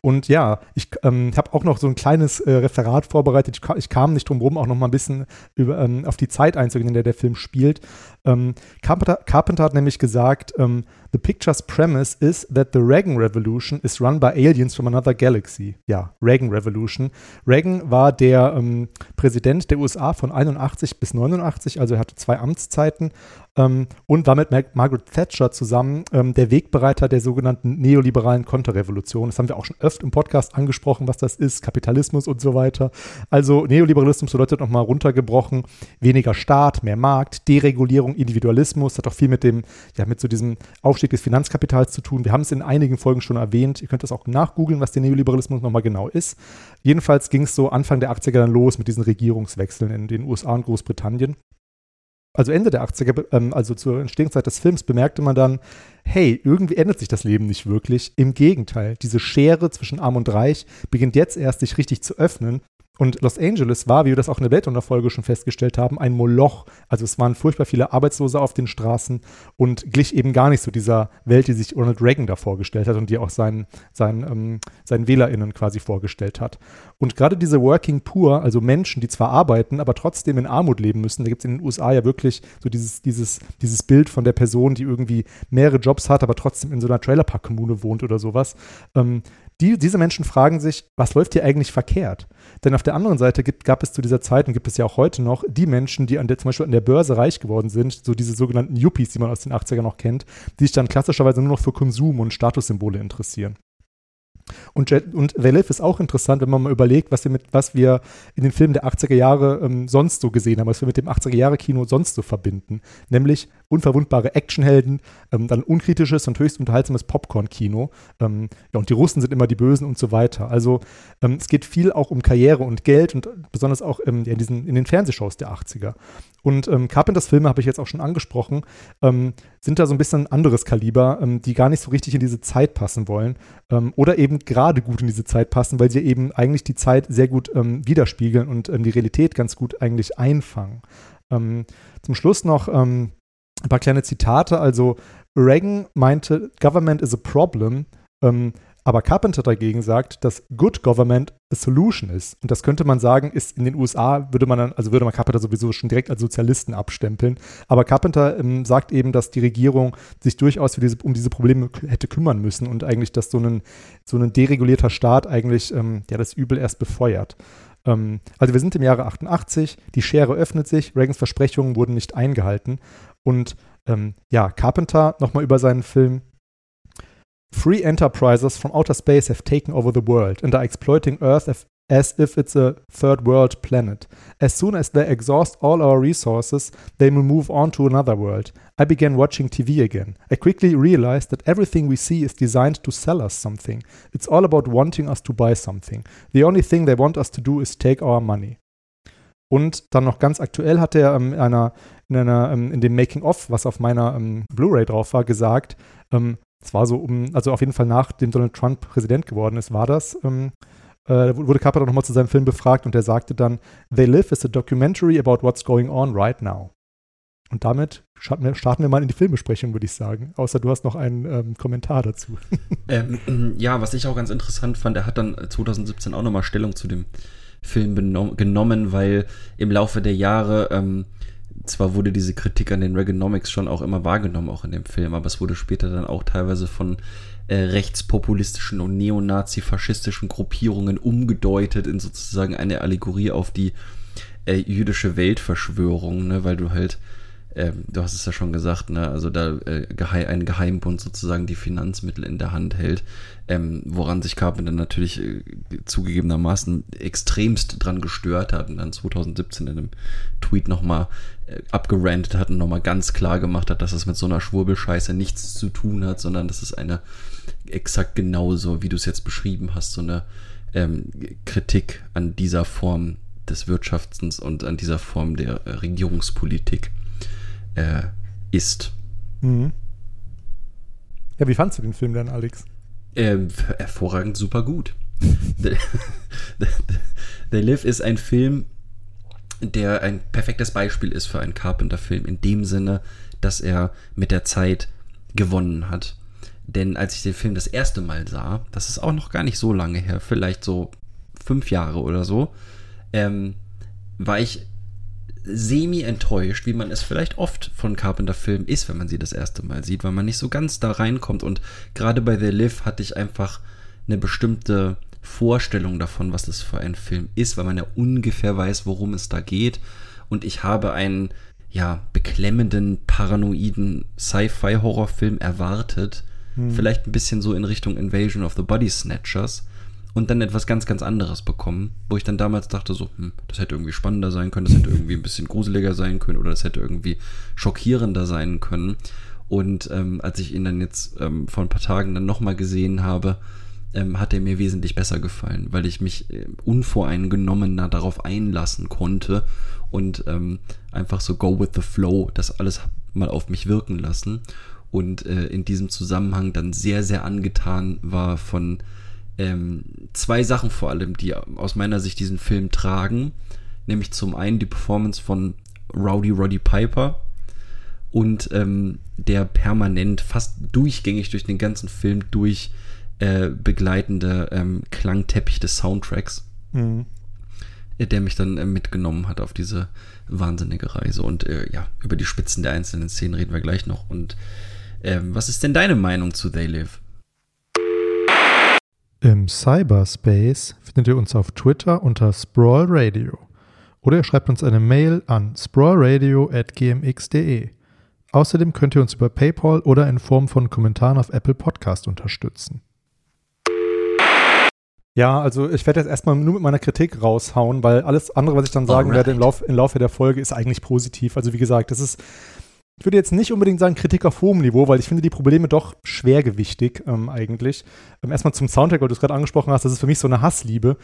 Und ja, ich ähm, habe auch noch so ein kleines äh, Referat vorbereitet. Ich, ich, kam nicht drum herum, auch noch mal ein bisschen über, ähm, auf die Zeit einzugehen, in der der Film spielt. Ähm, Carpenter, Carpenter, hat nämlich gesagt, ähm, The picture's premise is that the Reagan Revolution is run by aliens from another galaxy. Ja, Reagan Revolution. Reagan war der ähm, Präsident der USA von 81 bis 89, also er hatte zwei Amtszeiten ähm, und war mit Mar Margaret Thatcher zusammen ähm, der Wegbereiter der sogenannten neoliberalen Konterrevolution. Das haben wir auch schon öfter im Podcast angesprochen, was das ist, Kapitalismus und so weiter. Also Neoliberalismus bedeutet nochmal runtergebrochen, weniger Staat, mehr Markt, Deregulierung, Individualismus, hat auch viel mit dem, ja, mit so diesem Aufstieg des Finanzkapitals zu tun. Wir haben es in einigen Folgen schon erwähnt. Ihr könnt das auch nachgoogeln, was der Neoliberalismus nochmal genau ist. Jedenfalls ging es so Anfang der 80er dann los mit diesen Regierungswechseln in den USA und Großbritannien also Ende der 80er, ähm, also zur Entstehungszeit des Films, bemerkte man dann, hey, irgendwie ändert sich das Leben nicht wirklich. Im Gegenteil, diese Schere zwischen Arm und Reich beginnt jetzt erst sich richtig zu öffnen und Los Angeles war, wie wir das auch in der Weltunterfolge schon festgestellt haben, ein Moloch. Also es waren furchtbar viele Arbeitslose auf den Straßen und glich eben gar nicht so dieser Welt, die sich Ronald Reagan da vorgestellt hat und die auch seinen, seinen, ähm, seinen WählerInnen quasi vorgestellt hat. Und gerade diese Working Poor, also Menschen, die zwar arbeiten, aber trotzdem in Armut leben müssen, da gibt es in den USA ja wirklich so dieses, dieses, dieses Bild von der Person, die irgendwie mehrere Jobs hat, aber trotzdem in so einer Trailerpark-Kommune wohnt oder sowas. Ähm, die, diese Menschen fragen sich, was läuft hier eigentlich verkehrt? Denn auf der anderen Seite gibt, gab es zu dieser Zeit und gibt es ja auch heute noch die Menschen, die an der, zum Beispiel an der Börse reich geworden sind, so diese sogenannten Yuppies, die man aus den 80ern noch kennt, die sich dann klassischerweise nur noch für Konsum und Statussymbole interessieren. Und, Jet, und They Live ist auch interessant, wenn man mal überlegt, was wir, mit, was wir in den Filmen der 80er Jahre ähm, sonst so gesehen haben, was wir mit dem 80er Jahre Kino sonst so verbinden. Nämlich unverwundbare Actionhelden, ähm, dann unkritisches und höchst unterhaltsames Popcorn-Kino. Ähm, ja, und die Russen sind immer die Bösen und so weiter. Also ähm, es geht viel auch um Karriere und Geld und besonders auch ähm, in, diesen, in den Fernsehshows der 80er. Und ähm, Carpenters Filme habe ich jetzt auch schon angesprochen, ähm, sind da so ein bisschen ein anderes Kaliber, ähm, die gar nicht so richtig in diese Zeit passen wollen ähm, oder eben gerade gut in diese Zeit passen, weil sie eben eigentlich die Zeit sehr gut ähm, widerspiegeln und ähm, die Realität ganz gut eigentlich einfangen. zum Schluss noch ein paar kleine Zitate. Also Reagan meinte, Government is a problem. Ähm, aber Carpenter dagegen sagt, dass Good Government a Solution ist. Und das könnte man sagen, ist in den USA, würde man dann, also würde man Carpenter sowieso schon direkt als Sozialisten abstempeln. Aber Carpenter ähm, sagt eben, dass die Regierung sich durchaus diese, um diese Probleme hätte kümmern müssen und eigentlich, dass so ein, so ein deregulierter Staat eigentlich ähm, ja, das Übel erst befeuert. Ähm, also wir sind im Jahre 88, die Schere öffnet sich, Reagans Versprechungen wurden nicht eingehalten. Und ähm, ja, Carpenter nochmal über seinen Film Free enterprises from outer space have taken over the world and are exploiting Earth as if it's a third world planet. As soon as they exhaust all our resources, they will move on to another world. I began watching TV again. I quickly realized that everything we see is designed to sell us something. It's all about wanting us to buy something. The only thing they want us to do is take our money. Und dann noch ganz aktuell hat er ähm, in, einer, in, einer, ähm, in dem Making-of, was auf meiner ähm, Blu-ray drauf war, gesagt, ähm, es war so um, also auf jeden Fall nachdem Donald Trump Präsident geworden ist, war das. Ähm, äh, wurde Carpenter nochmal zu seinem Film befragt und er sagte dann, They Live is a documentary about what's going on right now. Und damit starten wir, starten wir mal in die Filmbesprechung, würde ich sagen. Außer du hast noch einen ähm, Kommentar dazu. Ähm, ja, was ich auch ganz interessant fand, er hat dann 2017 auch nochmal Stellung zu dem Film genommen, weil im Laufe der Jahre zwar wurde diese Kritik an den Reaganomics schon auch immer wahrgenommen, auch in dem Film, aber es wurde später dann auch teilweise von äh, rechtspopulistischen und neonazi-faschistischen Gruppierungen umgedeutet in sozusagen eine Allegorie auf die äh, jüdische Weltverschwörung, ne, weil du halt ähm, du hast es ja schon gesagt, ne, also da äh, geheim, ein Geheimbund sozusagen die Finanzmittel in der Hand hält, ähm, woran sich Carpenter natürlich äh, zugegebenermaßen extremst dran gestört hat und dann 2017 in einem Tweet nochmal äh, abgerantet hat und nochmal ganz klar gemacht hat, dass es mit so einer Schwurbelscheiße nichts zu tun hat, sondern das ist eine exakt genauso, wie du es jetzt beschrieben hast, so eine ähm, Kritik an dieser Form des Wirtschaftens und an dieser Form der äh, Regierungspolitik äh, ist. Mhm. Ja, wie fandst du den Film denn, Alex? Ähm, hervorragend, super gut. The, The, The Live ist ein Film, der ein perfektes Beispiel ist für einen Carpenter-Film, in dem Sinne, dass er mit der Zeit gewonnen hat. Denn als ich den Film das erste Mal sah, das ist auch noch gar nicht so lange her, vielleicht so fünf Jahre oder so, ähm, war ich semi enttäuscht, wie man es vielleicht oft von Carpenter-Filmen ist, wenn man sie das erste Mal sieht, weil man nicht so ganz da reinkommt. Und gerade bei The Live hatte ich einfach eine bestimmte Vorstellung davon, was das für ein Film ist, weil man ja ungefähr weiß, worum es da geht. Und ich habe einen, ja, beklemmenden, paranoiden Sci-Fi-Horrorfilm erwartet. Hm. Vielleicht ein bisschen so in Richtung Invasion of the Body Snatchers und dann etwas ganz, ganz anderes bekommen, wo ich dann damals dachte, so, hm, das hätte irgendwie spannender sein können, das hätte irgendwie ein bisschen gruseliger sein können oder das hätte irgendwie schockierender sein können. Und ähm, als ich ihn dann jetzt ähm, vor ein paar Tagen dann nochmal gesehen habe, ähm, hat er mir wesentlich besser gefallen, weil ich mich äh, unvoreingenommener darauf einlassen konnte und ähm, einfach so go with the flow, das alles mal auf mich wirken lassen. Und äh, in diesem Zusammenhang dann sehr, sehr angetan war von ähm, zwei Sachen vor allem, die aus meiner Sicht diesen Film tragen. Nämlich zum einen die Performance von Rowdy Roddy Piper und ähm, der permanent, fast durchgängig durch den ganzen Film durch äh, begleitende ähm, Klangteppich des Soundtracks, mhm. äh, der mich dann äh, mitgenommen hat auf diese wahnsinnige Reise. Und äh, ja, über die Spitzen der einzelnen Szenen reden wir gleich noch. Und ähm, was ist denn deine Meinung zu They Live? Im Cyberspace findet ihr uns auf Twitter unter Sprawl Radio oder ihr schreibt uns eine Mail an sprawlradio.gmx.de. Außerdem könnt ihr uns über PayPal oder in Form von Kommentaren auf Apple Podcast unterstützen. Ja, also ich werde jetzt erstmal nur mit meiner Kritik raushauen, weil alles andere, was ich dann sagen Alright. werde im, Lauf, im Laufe der Folge, ist eigentlich positiv. Also wie gesagt, das ist ich würde jetzt nicht unbedingt sagen Kritik auf hohem Niveau, weil ich finde die Probleme doch schwergewichtig ähm, eigentlich. Ähm, erstmal zum Soundtrack, weil du es gerade angesprochen hast, das ist für mich so eine Hassliebe.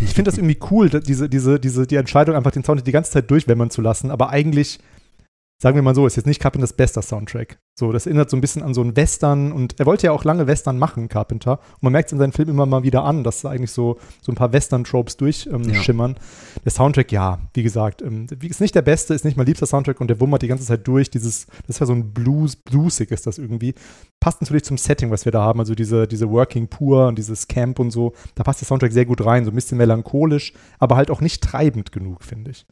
Ich finde das irgendwie cool, diese, diese, diese, die Entscheidung, einfach den Soundtrack die ganze Zeit durchwämmern zu lassen, aber eigentlich sagen wir mal so, ist jetzt nicht Carpenters bester Soundtrack. So, das erinnert so ein bisschen an so einen Western und er wollte ja auch lange Western machen, Carpenter. Und man merkt es in seinen Filmen immer mal wieder an, dass eigentlich so, so ein paar Western-Tropes durchschimmern. Ähm, ja. Der Soundtrack, ja, wie gesagt, ähm, ist nicht der beste, ist nicht mein liebster Soundtrack und der wummert die ganze Zeit durch. Dieses, das ist ja so ein Blues, bluesig ist das irgendwie. Passt natürlich zum Setting, was wir da haben, also diese, diese Working Poor und dieses Camp und so. Da passt der Soundtrack sehr gut rein, so ein bisschen melancholisch, aber halt auch nicht treibend genug, finde ich.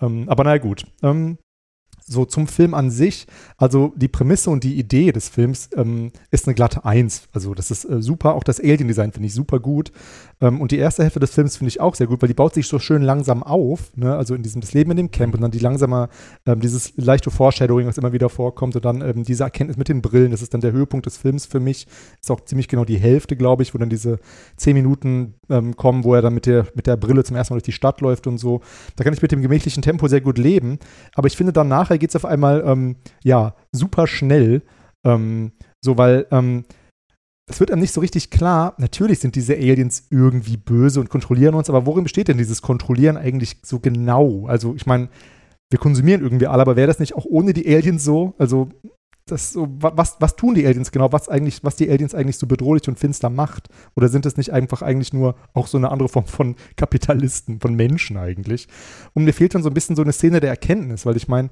Ähm, aber naja, gut. Ähm, so zum Film an sich, also die Prämisse und die Idee des Films ähm, ist eine glatte Eins. Also das ist äh, super. Auch das Alien-Design finde ich super gut. Ähm, und die erste Hälfte des Films finde ich auch sehr gut, weil die baut sich so schön langsam auf. Ne? Also in diesem das Leben in dem Camp und dann die langsame, ähm, dieses leichte Foreshadowing, was immer wieder vorkommt und dann ähm, diese Erkenntnis mit den Brillen. Das ist dann der Höhepunkt des Films für mich. Ist auch ziemlich genau die Hälfte, glaube ich, wo dann diese zehn Minuten ähm, kommen, wo er dann mit der, mit der Brille zum ersten Mal durch die Stadt läuft und so. Da kann ich mit dem gemächlichen Tempo sehr gut leben. Aber ich finde dann nachher geht es auf einmal, ähm, ja, super schnell. Ähm, so, weil es wird einem nicht so richtig klar, natürlich sind diese Aliens irgendwie böse und kontrollieren uns, aber worin besteht denn dieses Kontrollieren eigentlich so genau? Also, ich meine, wir konsumieren irgendwie alle, aber wäre das nicht auch ohne die Aliens so? Also, das so, was, was tun die Aliens genau? Was eigentlich, was die Aliens eigentlich so bedrohlich und finster macht? Oder sind es nicht einfach eigentlich nur auch so eine andere Form von Kapitalisten, von Menschen eigentlich? Und mir fehlt dann so ein bisschen so eine Szene der Erkenntnis, weil ich meine,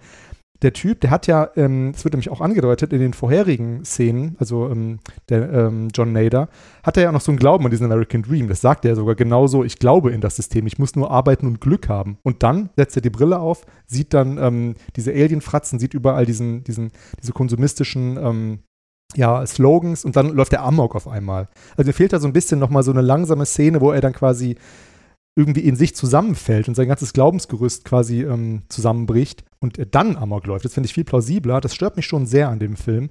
der Typ, der hat ja, ähm, es wird nämlich auch angedeutet in den vorherigen Szenen, also ähm, der ähm, John Nader, hat er ja noch so einen Glauben an diesen American Dream. Das sagt er sogar genauso, ich glaube in das System, ich muss nur arbeiten und Glück haben. Und dann setzt er die Brille auf, sieht dann ähm, diese Alien-Fratzen, sieht überall diesen, diesen, diese konsumistischen ähm, ja, Slogans und dann läuft der Amok auf einmal. Also mir fehlt da so ein bisschen nochmal so eine langsame Szene, wo er dann quasi irgendwie in sich zusammenfällt und sein ganzes Glaubensgerüst quasi ähm, zusammenbricht und dann Amok läuft. Das finde ich viel plausibler. Das stört mich schon sehr an dem Film.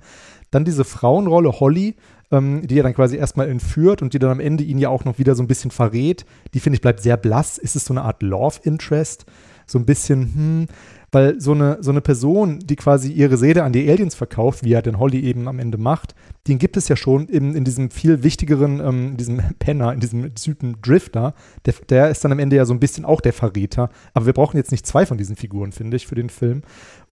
Dann diese Frauenrolle Holly, ähm, die er dann quasi erstmal entführt und die dann am Ende ihn ja auch noch wieder so ein bisschen verrät. Die finde ich bleibt sehr blass. Ist es so eine Art Love Interest? So ein bisschen, hm, weil so eine, so eine Person, die quasi ihre Seele an die Aliens verkauft, wie er den Holly eben am Ende macht, den gibt es ja schon in, in diesem viel wichtigeren, ähm, in diesem Penner, in diesem Typen Drifter. Der, der ist dann am Ende ja so ein bisschen auch der Verräter. Aber wir brauchen jetzt nicht zwei von diesen Figuren, finde ich, für den Film.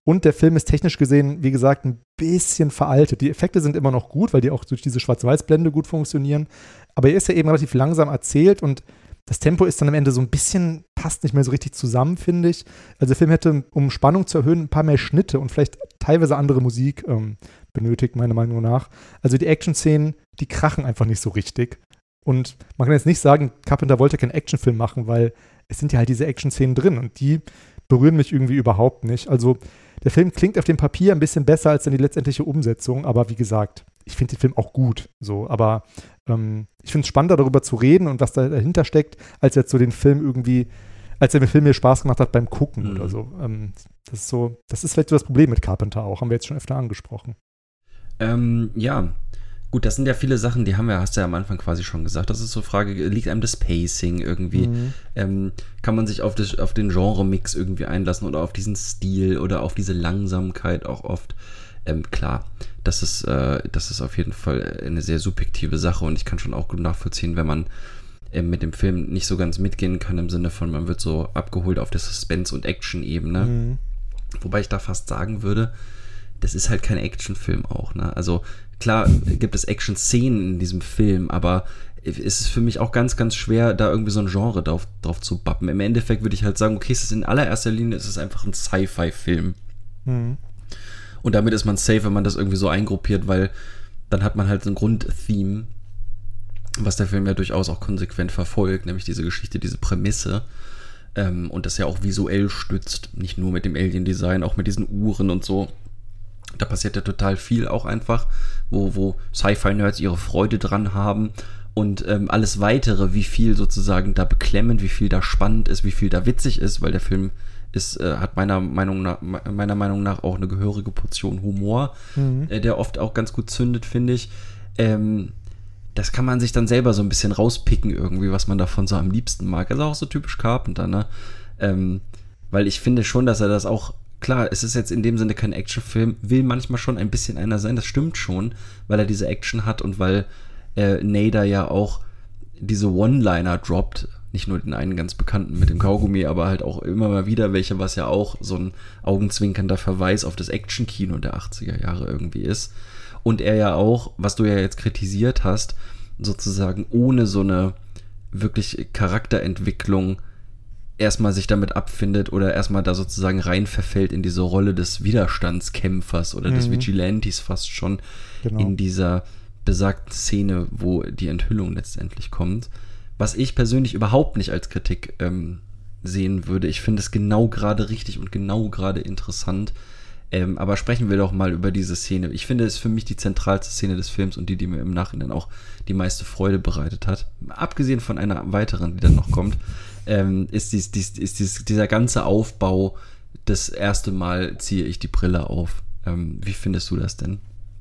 Und der Film ist technisch gesehen, wie gesagt, ein bisschen veraltet. Die Effekte sind immer noch gut, weil die auch durch diese Schwarz-Weiß-Blende gut funktionieren. Aber er ist ja eben relativ langsam erzählt und das Tempo ist dann am Ende so ein bisschen, passt nicht mehr so richtig zusammen, finde ich. Also der Film hätte, um Spannung zu erhöhen, ein paar mehr Schnitte und vielleicht teilweise andere Musik ähm, benötigt, meiner Meinung nach. Also die Action-Szenen, die krachen einfach nicht so richtig. Und man kann jetzt nicht sagen, Carpenter wollte keinen Actionfilm machen, weil es sind ja halt diese Action-Szenen drin und die berühren mich irgendwie überhaupt nicht. Also der Film klingt auf dem Papier ein bisschen besser als dann die letztendliche Umsetzung, aber wie gesagt, ich finde den Film auch gut. So, aber ähm, ich finde es spannender, darüber zu reden und was da dahinter steckt, als jetzt so den Film irgendwie als der Film mir Spaß gemacht hat beim Gucken Mhm. oder so. Ähm, das ist so, das ist vielleicht so das Problem mit Carpenter auch, haben wir jetzt schon öfter angesprochen. Ähm, ja. Gut, das sind ja viele Sachen, die haben wir, hast du ja am Anfang quasi schon gesagt. Das ist so Frage, liegt einem das Pacing irgendwie? Mhm. Ähm, kann man sich auf, das, auf den Genre-Mix irgendwie einlassen oder auf diesen Stil oder auf diese Langsamkeit auch oft? Ähm, klar, das ist, äh, das ist auf jeden Fall eine sehr subjektive Sache und ich kann schon auch gut nachvollziehen, wenn man ähm, mit dem Film nicht so ganz mitgehen kann, im Sinne von, man wird so abgeholt auf der Suspense- und Action-Ebene. Mhm. Wobei ich da fast sagen würde, das ist halt kein Actionfilm auch, ne? Also klar gibt es Action-Szenen in diesem Film, aber es ist für mich auch ganz, ganz schwer, da irgendwie so ein Genre drauf, drauf zu bappen. Im Endeffekt würde ich halt sagen, okay, es ist in allererster Linie, es ist einfach ein Sci-Fi-Film. Mhm. Und damit ist man safe, wenn man das irgendwie so eingruppiert, weil dann hat man halt so ein Grundtheme, was der Film ja durchaus auch konsequent verfolgt, nämlich diese Geschichte, diese Prämisse. Ähm, und das ja auch visuell stützt, nicht nur mit dem Alien-Design, auch mit diesen Uhren und so. Da passiert ja total viel auch einfach, wo, wo Sci-Fi-Nerds ihre Freude dran haben. Und ähm, alles weitere, wie viel sozusagen da beklemmend, wie viel da spannend ist, wie viel da witzig ist, weil der Film ist, äh, hat meiner Meinung, nach, meiner Meinung nach auch eine gehörige Portion Humor, Mhm. äh, der oft auch ganz gut zündet, finde ich. Ähm, das kann man sich dann selber so ein bisschen rauspicken irgendwie, was man davon so am liebsten mag. Also auch so typisch Carpenter, ne? Ähm, weil ich finde schon, dass er das auch, klar, es ist jetzt in dem Sinne kein Actionfilm, will manchmal schon ein bisschen einer sein, das stimmt schon, weil er diese Action hat und weil äh, Nader ja auch diese One-Liner droppt, nicht nur den einen ganz bekannten mit dem Kaugummi, aber halt auch immer mal wieder welche, was ja auch so ein augenzwinkernder Verweis auf das Action-Kino der 80er Jahre irgendwie ist. Und er ja auch, was du ja jetzt kritisiert hast, sozusagen ohne so eine wirklich Charakterentwicklung erstmal sich damit abfindet oder erstmal da sozusagen rein verfällt in diese Rolle des Widerstandskämpfers oder des Mhm. Vigilantes fast schon Genau. in dieser besagten Szene, wo die Enthüllung letztendlich kommt. Was ich persönlich überhaupt nicht als Kritik ähm, sehen würde. Ich finde es genau gerade richtig und genau gerade interessant. Ähm, aber sprechen wir doch mal über diese Szene. Ich finde es für mich die zentralste Szene des Films und die, die mir im Nachhinein auch die meiste Freude bereitet hat. Abgesehen von einer weiteren, die dann noch kommt, ähm, ist, dies, dies, ist dies, dieser ganze Aufbau das erste Mal ziehe ich die Brille auf. Ähm, wie findest du das denn?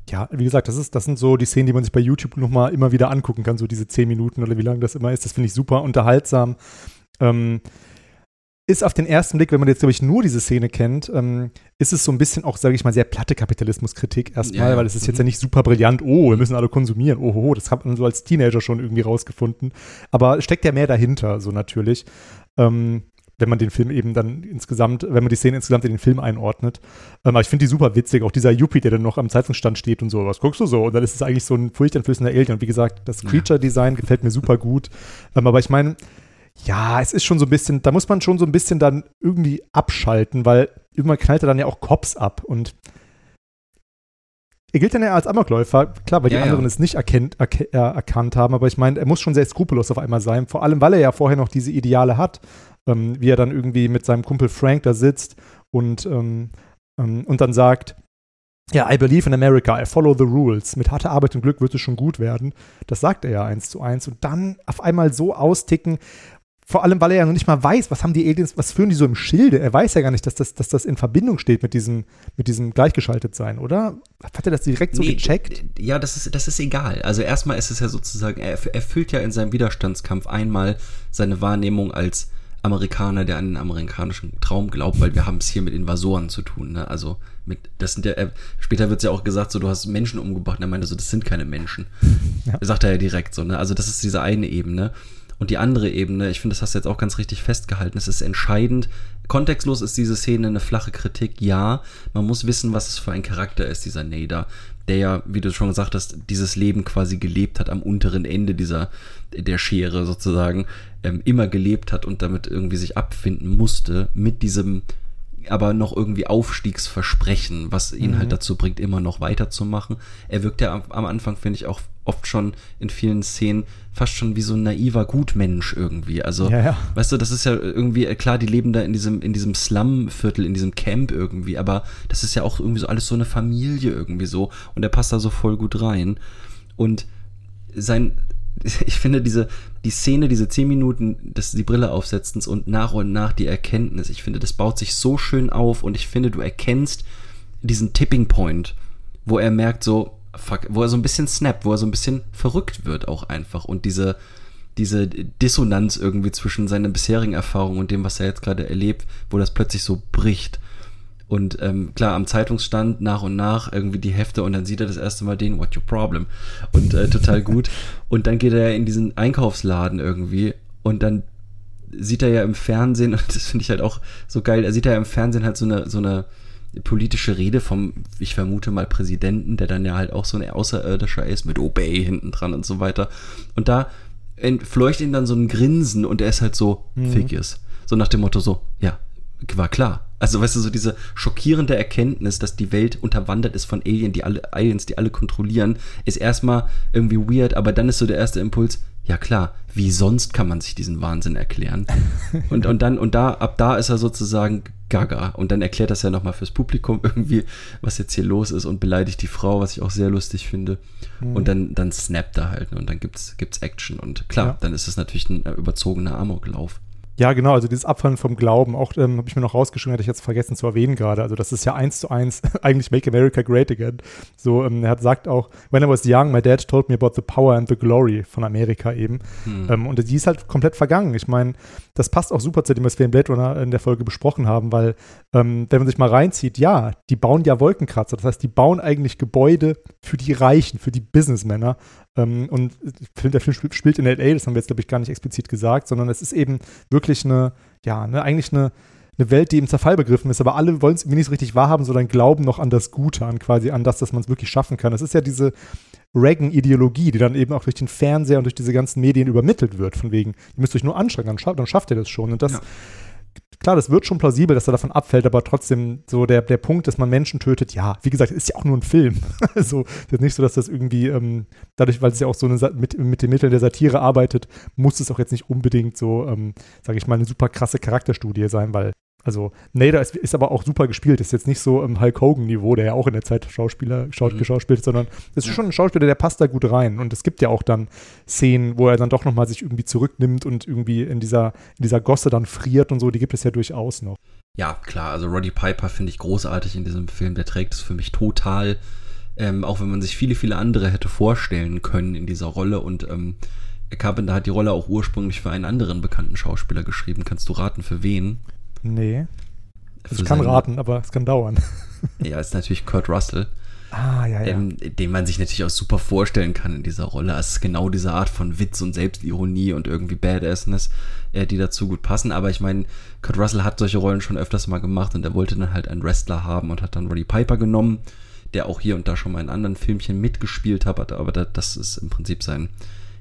Ja, wie gesagt, das, ist, das sind so die Szenen, die man sich bei YouTube nochmal immer wieder angucken kann, so diese zehn Minuten oder wie lang das immer ist. Das finde ich super unterhaltsam. Ähm, ist auf den ersten Blick, wenn man jetzt, glaube ich, nur diese Szene kennt, ähm, ist es so ein bisschen auch, sage ich mal, sehr platte Kapitalismuskritik erstmal, Ja, weil es ist jetzt Mhm. ja nicht super brillant, oh, wir müssen alle konsumieren, oh, oh, das hat man so als Teenager schon irgendwie rausgefunden. Aber steckt ja mehr dahinter, so natürlich. Ähm, wenn man den Film eben dann insgesamt, wenn man die Szene insgesamt in den Film einordnet. Ähm, aber ich finde die super witzig, auch dieser Yuppie, der dann noch am Zeitungsstand steht und so, was guckst du so? Und dann ist es eigentlich so ein furchteinflößender Alien. Und wie gesagt, das. Creature-Design gefällt mir super gut. Ähm, aber ich meine, ja, es ist schon so ein bisschen, da muss man schon so ein bisschen dann irgendwie abschalten, weil irgendwann knallt er dann ja auch Cops ab und er gilt dann ja als Amokläufer, klar, weil die Ja, ja. anderen es nicht erkennt, erke, äh, erkannt haben, aber ich meine, er muss schon sehr skrupellos auf einmal sein, vor allem, weil er ja vorher noch diese Ideale hat, ähm, wie er dann irgendwie mit seinem Kumpel Frank da sitzt und, ähm, ähm, und dann sagt, ja, I believe in America, I follow the rules. Mit harter Arbeit und Glück wird es schon gut werden. Das sagt er ja eins zu eins. Und dann auf einmal so austicken, vor allem, weil er ja noch nicht mal weiß, was haben die Aliens, was führen die so im Schilde? Er weiß ja gar nicht, dass das, dass das in Verbindung steht mit diesem, mit diesem Gleichgeschaltetsein, oder? Hat er das direkt so Nee, gecheckt? d- Ja, das ist, das ist egal. Also erstmal ist es ja sozusagen, er erf- erfüllt ja in seinem Widerstandskampf einmal seine Wahrnehmung als Amerikaner, der an den amerikanischen Traum glaubt, weil wir haben es hier mit Invasoren zu tun. Ne? Also mit, das sind ja, er, später wird es ja auch gesagt, so du hast Menschen umgebracht. Und er meinte so, das sind keine Menschen. Ja. Sagt er ja direkt so. Ne? Also das ist diese eine Ebene. Und die andere Ebene, ich finde, das hast du jetzt auch ganz richtig festgehalten, es ist entscheidend. Kontextlos ist diese Szene eine flache Kritik, ja. Man muss wissen, was es für ein Charakter ist, dieser Nader, der ja, wie du schon gesagt hast, dieses Leben quasi gelebt hat am unteren Ende dieser, der Schere sozusagen, ähm, immer gelebt hat und damit irgendwie sich abfinden musste mit diesem aber noch irgendwie Aufstiegsversprechen, was ihn Mhm. halt dazu bringt, immer noch weiterzumachen. Er wirkt ja am, am Anfang, finde ich, auch oft schon in vielen Szenen fast schon wie so ein naiver Gutmensch irgendwie. Also, Ja, ja. weißt du, das ist ja irgendwie, äh, klar, die leben da in diesem, in diesem Slum-Viertel, in diesem Camp irgendwie, aber das ist ja auch irgendwie so alles so eine Familie irgendwie so und er passt da so voll gut rein. Und sein, ich finde diese, die Szene, diese zehn Minuten des die Brille aufsetzens und nach und nach die Erkenntnis, ich finde, das baut sich so schön auf und ich finde, du erkennst diesen Tipping Point, wo er merkt so, fuck, wo er so ein bisschen snappt, wo er so ein bisschen verrückt wird auch einfach und diese, diese Dissonanz irgendwie zwischen seiner bisherigen Erfahrung und dem, was er jetzt gerade erlebt, wo das plötzlich so bricht. Und ähm, klar, am Zeitungsstand nach und nach irgendwie die Hefte und dann sieht er das erste Mal den, what your problem? Und äh, total gut. und dann geht er in diesen Einkaufsladen irgendwie und dann sieht er ja im Fernsehen, und das finde ich halt auch so geil, er sieht ja im Fernsehen halt so eine, so eine politische Rede vom, ich vermute mal, Präsidenten, der dann ja halt auch so ein Außerirdischer ist, mit Obey hinten dran und so weiter. Und da entfleucht ihm dann so ein Grinsen und er ist halt so, mhm. Figures. So nach dem Motto so, ja, war klar. Also, weißt du, so diese schockierende Erkenntnis, dass die Welt unterwandert ist von Alien, die alle, Aliens, die alle kontrollieren, ist erstmal irgendwie weird, aber dann ist so der erste Impuls, ja klar, wie sonst kann man sich diesen Wahnsinn erklären? und, und dann, und da, ab da ist er sozusagen gaga. Und dann erklärt das ja nochmal fürs Publikum irgendwie, was jetzt hier los ist und beleidigt die Frau, was ich auch sehr lustig finde. Mhm. Und dann, dann snappt er halt und dann gibt's, gibt's Action. Und klar, ja. dann ist es natürlich ein überzogener Amoklauf. Ja, genau, also dieses Abfallen vom Glauben, auch ähm, habe ich mir noch rausgeschrieben, hatte ich jetzt vergessen zu erwähnen gerade. Also das ist ja eins zu eins eigentlich Make America Great Again. So, ähm, er hat sagt auch, when I was young, my dad told me about the power and the glory von Amerika eben. Hm. Ähm, und die ist halt komplett vergangen. Ich meine, das passt auch super zu dem, was wir in Blade Runner in der Folge besprochen haben, weil ähm, wenn man sich mal reinzieht, ja, die bauen ja Wolkenkratzer. Das heißt, die bauen eigentlich Gebäude für die Reichen, für die Businessmänner. Ähm, und der Film spielt in L.A., das haben wir jetzt, glaube ich, gar nicht explizit gesagt, sondern es ist eben wirklich eine, ja, ne, eigentlich eine, eine Welt, die im Zerfall begriffen ist, aber alle wollen es irgendwie nicht so richtig wahrhaben, sondern glauben noch an das Gute, an quasi an das, dass man es wirklich schaffen kann. Das ist ja diese Reagan-Ideologie, die dann eben auch durch den Fernseher und durch diese ganzen Medien übermittelt wird, von wegen, ihr müsst euch nur anstrengen, dann, scha dann schafft ihr das schon. Und das, ja klar, das wird schon plausibel, dass er davon abfällt, aber trotzdem so der, der Punkt, dass man Menschen tötet, ja, wie gesagt, ist ja auch nur ein Film. also ist nicht so, dass das irgendwie, ähm, dadurch, weil es ja auch so eine, mit, mit den Mitteln der Satire arbeitet, muss es auch jetzt nicht unbedingt so, ähm, sage ich mal, eine super krasse Charakterstudie sein, weil also Nader ist, ist, aber auch super gespielt. Ist jetzt nicht so im Hulk Hogan-Niveau, der ja auch in der Zeit Schauspieler mhm. geschauspielt, sondern das ist schon ein Schauspieler, der passt da gut rein. Und es gibt ja auch dann Szenen, wo er dann doch nochmal sich irgendwie zurücknimmt und irgendwie in dieser, in dieser Gosse dann friert und so. Die gibt es ja durchaus noch. Ja, klar. Also Roddy Piper finde ich großartig in diesem Film. Der trägt es für mich total. Ähm, auch wenn man sich viele, viele andere hätte vorstellen können in dieser Rolle. Und ähm, Carpenter hat die Rolle auch ursprünglich für einen anderen bekannten Schauspieler geschrieben. Kannst du raten, für wen? Nee. Also ich kann raten, aber es kann dauern. Ja, ist natürlich Kurt Russell. Ah, ja, ja. Ähm, den man sich natürlich auch super vorstellen kann in dieser Rolle. Es ist genau diese Art von Witz und Selbstironie und irgendwie Badassness, äh, die dazu gut passen. Aber ich meine, Kurt Russell hat solche Rollen schon öfters mal gemacht und er wollte dann halt einen Wrestler haben und hat dann Roddy Piper genommen, der auch hier und da schon mal in anderen Filmchen mitgespielt hat. Aber das ist im Prinzip sein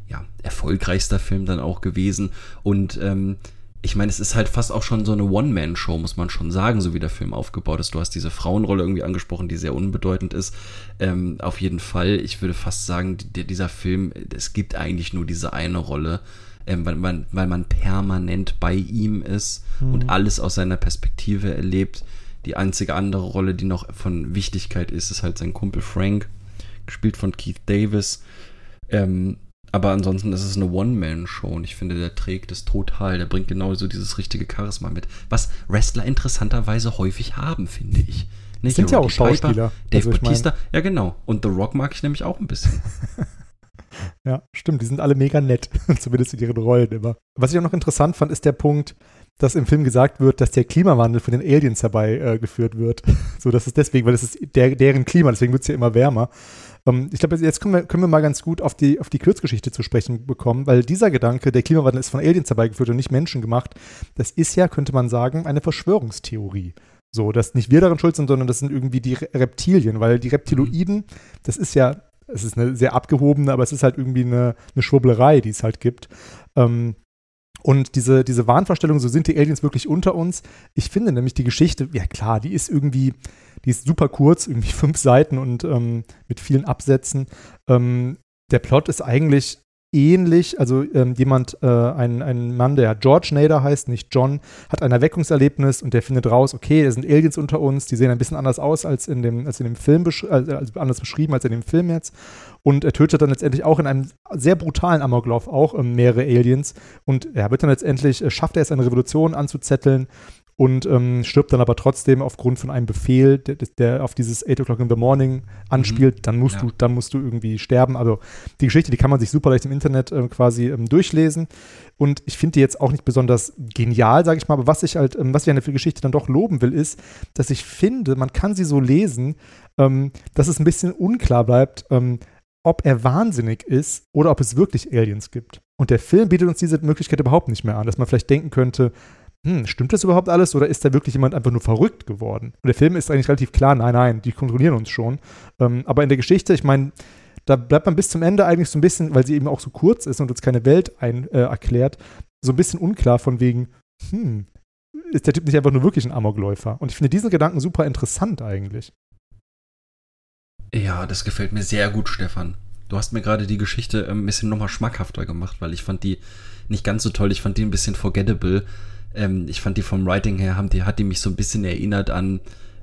ja, erfolgreichster Film dann auch gewesen. Und ähm, ich meine, es ist halt fast auch schon so eine One-Man-Show, muss man schon sagen, so wie der Film aufgebaut ist. Du hast diese Frauenrolle irgendwie angesprochen, die sehr unbedeutend ist. Ähm, auf jeden Fall, ich würde fast sagen, die, dieser Film, es gibt eigentlich nur diese eine Rolle, ähm, weil, man, weil man permanent bei ihm ist mhm. und alles aus seiner Perspektive erlebt. Die einzige andere Rolle, die noch von Wichtigkeit ist, ist halt sein Kumpel Frank, gespielt von Keith Davis. Ähm, aber ansonsten ist es eine One-Man-Show und ich finde, der trägt es total. Der bringt genauso dieses richtige Charisma mit. Was Wrestler interessanterweise häufig haben, finde ich. Ne, sind ja auch Schauspieler. Piper, Dave also Bautista, mein... ja genau. Und The Rock mag ich nämlich auch ein bisschen. ja, stimmt. Die sind alle mega nett. Zumindest in ihren Rollen immer. Was ich auch noch interessant fand, ist der Punkt, dass im Film gesagt wird, dass der Klimawandel von den Aliens herbeigeführt äh, wird. so, das ist deswegen, weil es ist der, deren Klima, deswegen wird es ja immer wärmer. Ähm, ich glaube, jetzt können wir, können wir mal ganz gut auf die, auf die Kurzgeschichte zu sprechen bekommen, weil dieser Gedanke, der Klimawandel ist von Aliens herbeigeführt und nicht Menschen gemacht, das ist ja, könnte man sagen, eine Verschwörungstheorie. So, dass nicht wir daran schuld sind, sondern das sind irgendwie die Reptilien, weil die Reptiloiden, das ist ja, es ist eine sehr abgehobene, aber es ist halt irgendwie eine, eine Schwurblerei, die es halt gibt. Ähm, und diese, diese Wahnvorstellung, so sind die Aliens wirklich unter uns. Ich finde nämlich die Geschichte, ja klar, die ist irgendwie, die ist super kurz, irgendwie fünf Seiten und ähm, mit vielen Absätzen. Ähm, der Plot ist eigentlich ähnlich, also ähm, jemand, äh, ein, ein Mann, der George Nader heißt, nicht John, hat ein Erweckungserlebnis und der findet raus, okay, es sind Aliens unter uns, die sehen ein bisschen anders aus als in dem, als in dem Film, besch also anders beschrieben als in dem Film jetzt. Und er tötet dann letztendlich auch in einem sehr brutalen Amoklauf auch ähm, mehrere Aliens. Und er wird dann letztendlich, äh, schafft er es, eine Revolution anzuzetteln und ähm, stirbt dann aber trotzdem aufgrund von einem Befehl, der, der auf dieses 8 o'clock in the morning anspielt, mhm. dann musst ja. du, dann musst du irgendwie sterben. Also die Geschichte, die kann man sich super leicht im Internet äh, quasi ähm, durchlesen. Und ich finde die jetzt auch nicht besonders genial, sage ich mal, aber was ich halt, ähm, was ich an der Geschichte dann doch loben will, ist, dass ich finde, man kann sie so lesen, ähm, dass es ein bisschen unklar bleibt, ähm, ob er wahnsinnig ist oder ob es wirklich Aliens gibt. Und der Film bietet uns diese Möglichkeit überhaupt nicht mehr an, dass man vielleicht denken könnte, hm, stimmt das überhaupt alles oder ist da wirklich jemand einfach nur verrückt geworden? Und der Film ist eigentlich relativ klar, nein, nein, die kontrollieren uns schon. Ähm, aber in der Geschichte, ich meine, da bleibt man bis zum Ende eigentlich so ein bisschen, weil sie eben auch so kurz ist und uns keine Welt ein, äh, erklärt, so ein bisschen unklar von wegen, hm, ist der Typ nicht einfach nur wirklich ein Amokläufer? Und ich finde diesen Gedanken super interessant eigentlich. Ja, das gefällt mir sehr gut, Stefan. Du hast mir gerade die Geschichte ein bisschen nochmal schmackhafter gemacht, weil ich fand die nicht ganz so toll. Ich fand die ein bisschen forgettable. Ähm, ich fand die vom Writing her, haben die, hat die mich so ein bisschen erinnert an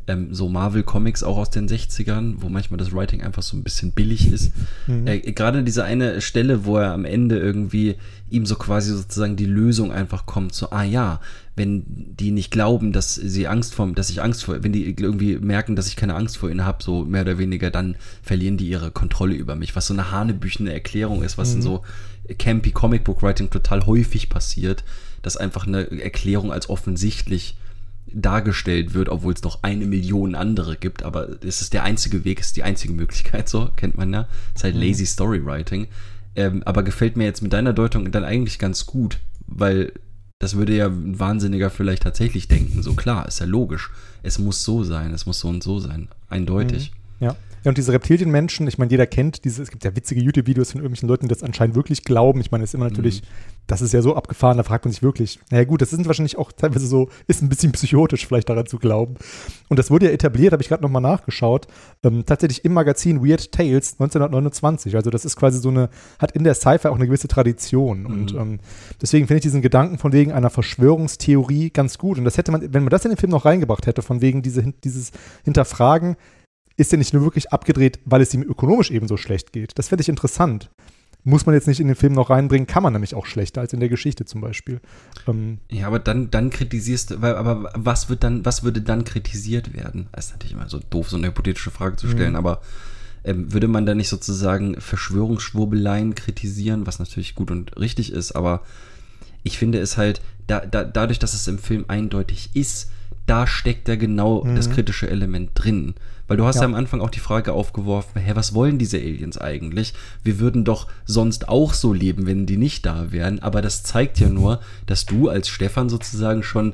ähm, so Marvel-Comics auch aus den 60ern, wo manchmal das Writing einfach so ein bisschen billig ist. Mhm. Äh, Gerade diese eine Stelle, wo er am Ende irgendwie ihm so quasi sozusagen die Lösung einfach kommt, so, ah ja, wenn die nicht glauben, dass sie Angst vor, dass ich Angst vor, wenn die irgendwie merken, dass ich keine Angst vor ihnen habe, so mehr oder weniger, dann verlieren die ihre Kontrolle über mich, was so eine hanebüchene Erklärung ist, was mhm. in so campy Comic Book Writing total häufig passiert, dass einfach eine Erklärung als offensichtlich dargestellt wird, obwohl es noch eine Million andere gibt, aber es ist der einzige Weg, es ist die einzige Möglichkeit, so kennt man ja. Es ist halt mhm. lazy Storywriting. Ähm, aber gefällt mir jetzt mit deiner Deutung dann eigentlich ganz gut, weil das würde ja ein Wahnsinniger vielleicht tatsächlich denken. So klar, ist ja logisch. Es muss so sein, es muss so und so sein. Eindeutig. Mhm. Ja. Ja, und diese Reptilienmenschen, ich meine, jeder kennt diese, es gibt ja witzige YouTube-Videos von irgendwelchen Leuten, die das anscheinend wirklich glauben. Ich meine, es ist immer natürlich, mhm. das ist ja so abgefahren, da fragt man sich wirklich, naja gut, das sind wahrscheinlich auch teilweise so, ist ein bisschen psychotisch vielleicht daran zu glauben. Und das wurde ja etabliert, habe ich gerade nochmal nachgeschaut, ähm, tatsächlich im Magazin Weird Tales 1929. Also das ist quasi so eine, hat in der Sci-Fi auch eine gewisse Tradition. Mhm. Und ähm, deswegen finde ich diesen Gedanken von wegen einer Verschwörungstheorie ganz gut. Und das hätte man, wenn man das in den Film noch reingebracht hätte, von wegen diese, dieses Hinterfragen, ist der nicht nur wirklich abgedreht, weil es ihm ökonomisch ebenso schlecht geht. Das fände ich interessant. Muss man jetzt nicht in den Film noch reinbringen, kann man nämlich auch schlechter als in der Geschichte zum Beispiel. Ähm, ja, aber dann, dann kritisierst du, weil, aber was wird dann, was würde dann kritisiert werden? Das ist natürlich immer so doof, so eine hypothetische Frage zu stellen, mhm. aber ähm, würde man da nicht sozusagen Verschwörungsschwurbeleien kritisieren, was natürlich gut und richtig ist, aber ich finde es halt, da, da, dadurch, dass es im Film eindeutig ist, da steckt da genau mhm. das kritische Element drin. Weil du hast ja. ja. am Anfang auch die Frage aufgeworfen, hä, was wollen diese Aliens eigentlich? Wir würden doch sonst auch so leben, wenn die nicht da wären. Aber das zeigt ja nur, dass du als Stefan sozusagen schon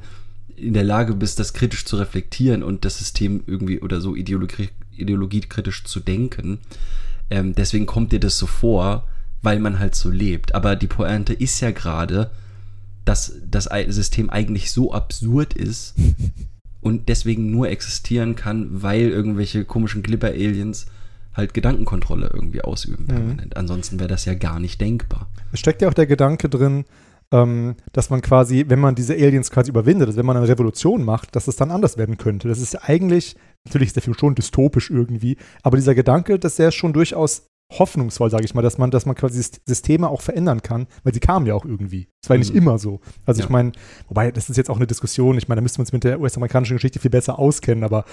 in der Lage bist, das kritisch zu reflektieren und das System irgendwie oder so ideologie, ideologiekritisch zu denken. Ähm, deswegen kommt dir das so vor, weil man halt so lebt. Aber die Pointe ist ja gerade, dass das System eigentlich so absurd ist, und deswegen nur existieren kann, weil irgendwelche komischen Glibber-Aliens halt Gedankenkontrolle irgendwie ausüben permanent. Mhm. Ansonsten wäre das ja gar nicht denkbar. Es steckt ja auch der Gedanke drin, ähm, dass man quasi, wenn man diese Aliens quasi überwindet, also wenn man eine Revolution macht, dass es dann anders werden könnte. Das ist ja eigentlich, natürlich ist der Film schon dystopisch irgendwie, aber dieser Gedanke, dass der schon durchaus hoffnungsvoll, sage ich mal, dass man, dass man quasi Systeme auch verändern kann, weil sie kamen ja auch irgendwie. Es war ja nicht mhm. immer so. Also ja. ich meine, wobei, das ist jetzt auch eine Diskussion, ich meine, da müssten wir uns mit der US-amerikanischen Geschichte viel besser auskennen, aber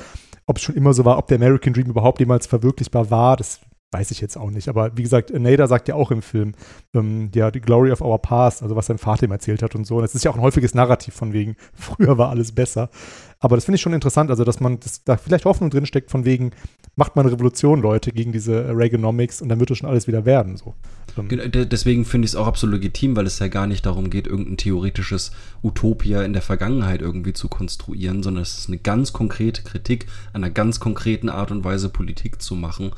ob es schon immer so war, ob der American Dream überhaupt jemals verwirklichbar war, das weiß ich jetzt auch nicht. Aber wie gesagt, Nader sagt ja auch im Film, ähm, ja, die Glory of Our Past, also was sein Vater ihm erzählt hat und so. Und das ist ja auch ein häufiges Narrativ von wegen, früher war alles besser. Aber das finde ich schon interessant, also dass man das, da vielleicht Hoffnung drin steckt von wegen, macht man Revolution, Leute, gegen diese Reaganomics und dann wird es schon alles wieder werden. So. Ähm. Deswegen finde ich es auch absolut legitim, weil es ja gar nicht darum geht, irgendein theoretisches Utopia in der Vergangenheit irgendwie zu konstruieren, sondern es ist eine ganz konkrete Kritik einer ganz konkreten Art und Weise Politik zu machen.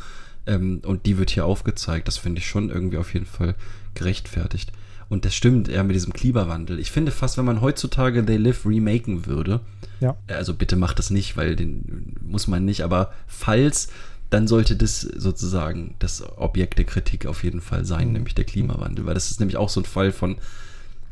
Ähm, und die wird hier aufgezeigt. Das finde ich schon irgendwie auf jeden Fall gerechtfertigt. Und das stimmt, ja, mit diesem Klimawandel. Ich finde fast, wenn man heutzutage They Live remaken würde, ja. also bitte macht das nicht, weil den muss man nicht, aber falls dann sollte das sozusagen das Objekt der Kritik auf jeden Fall sein, Mhm. nämlich der Klimawandel. Weil das ist nämlich auch so ein Fall von,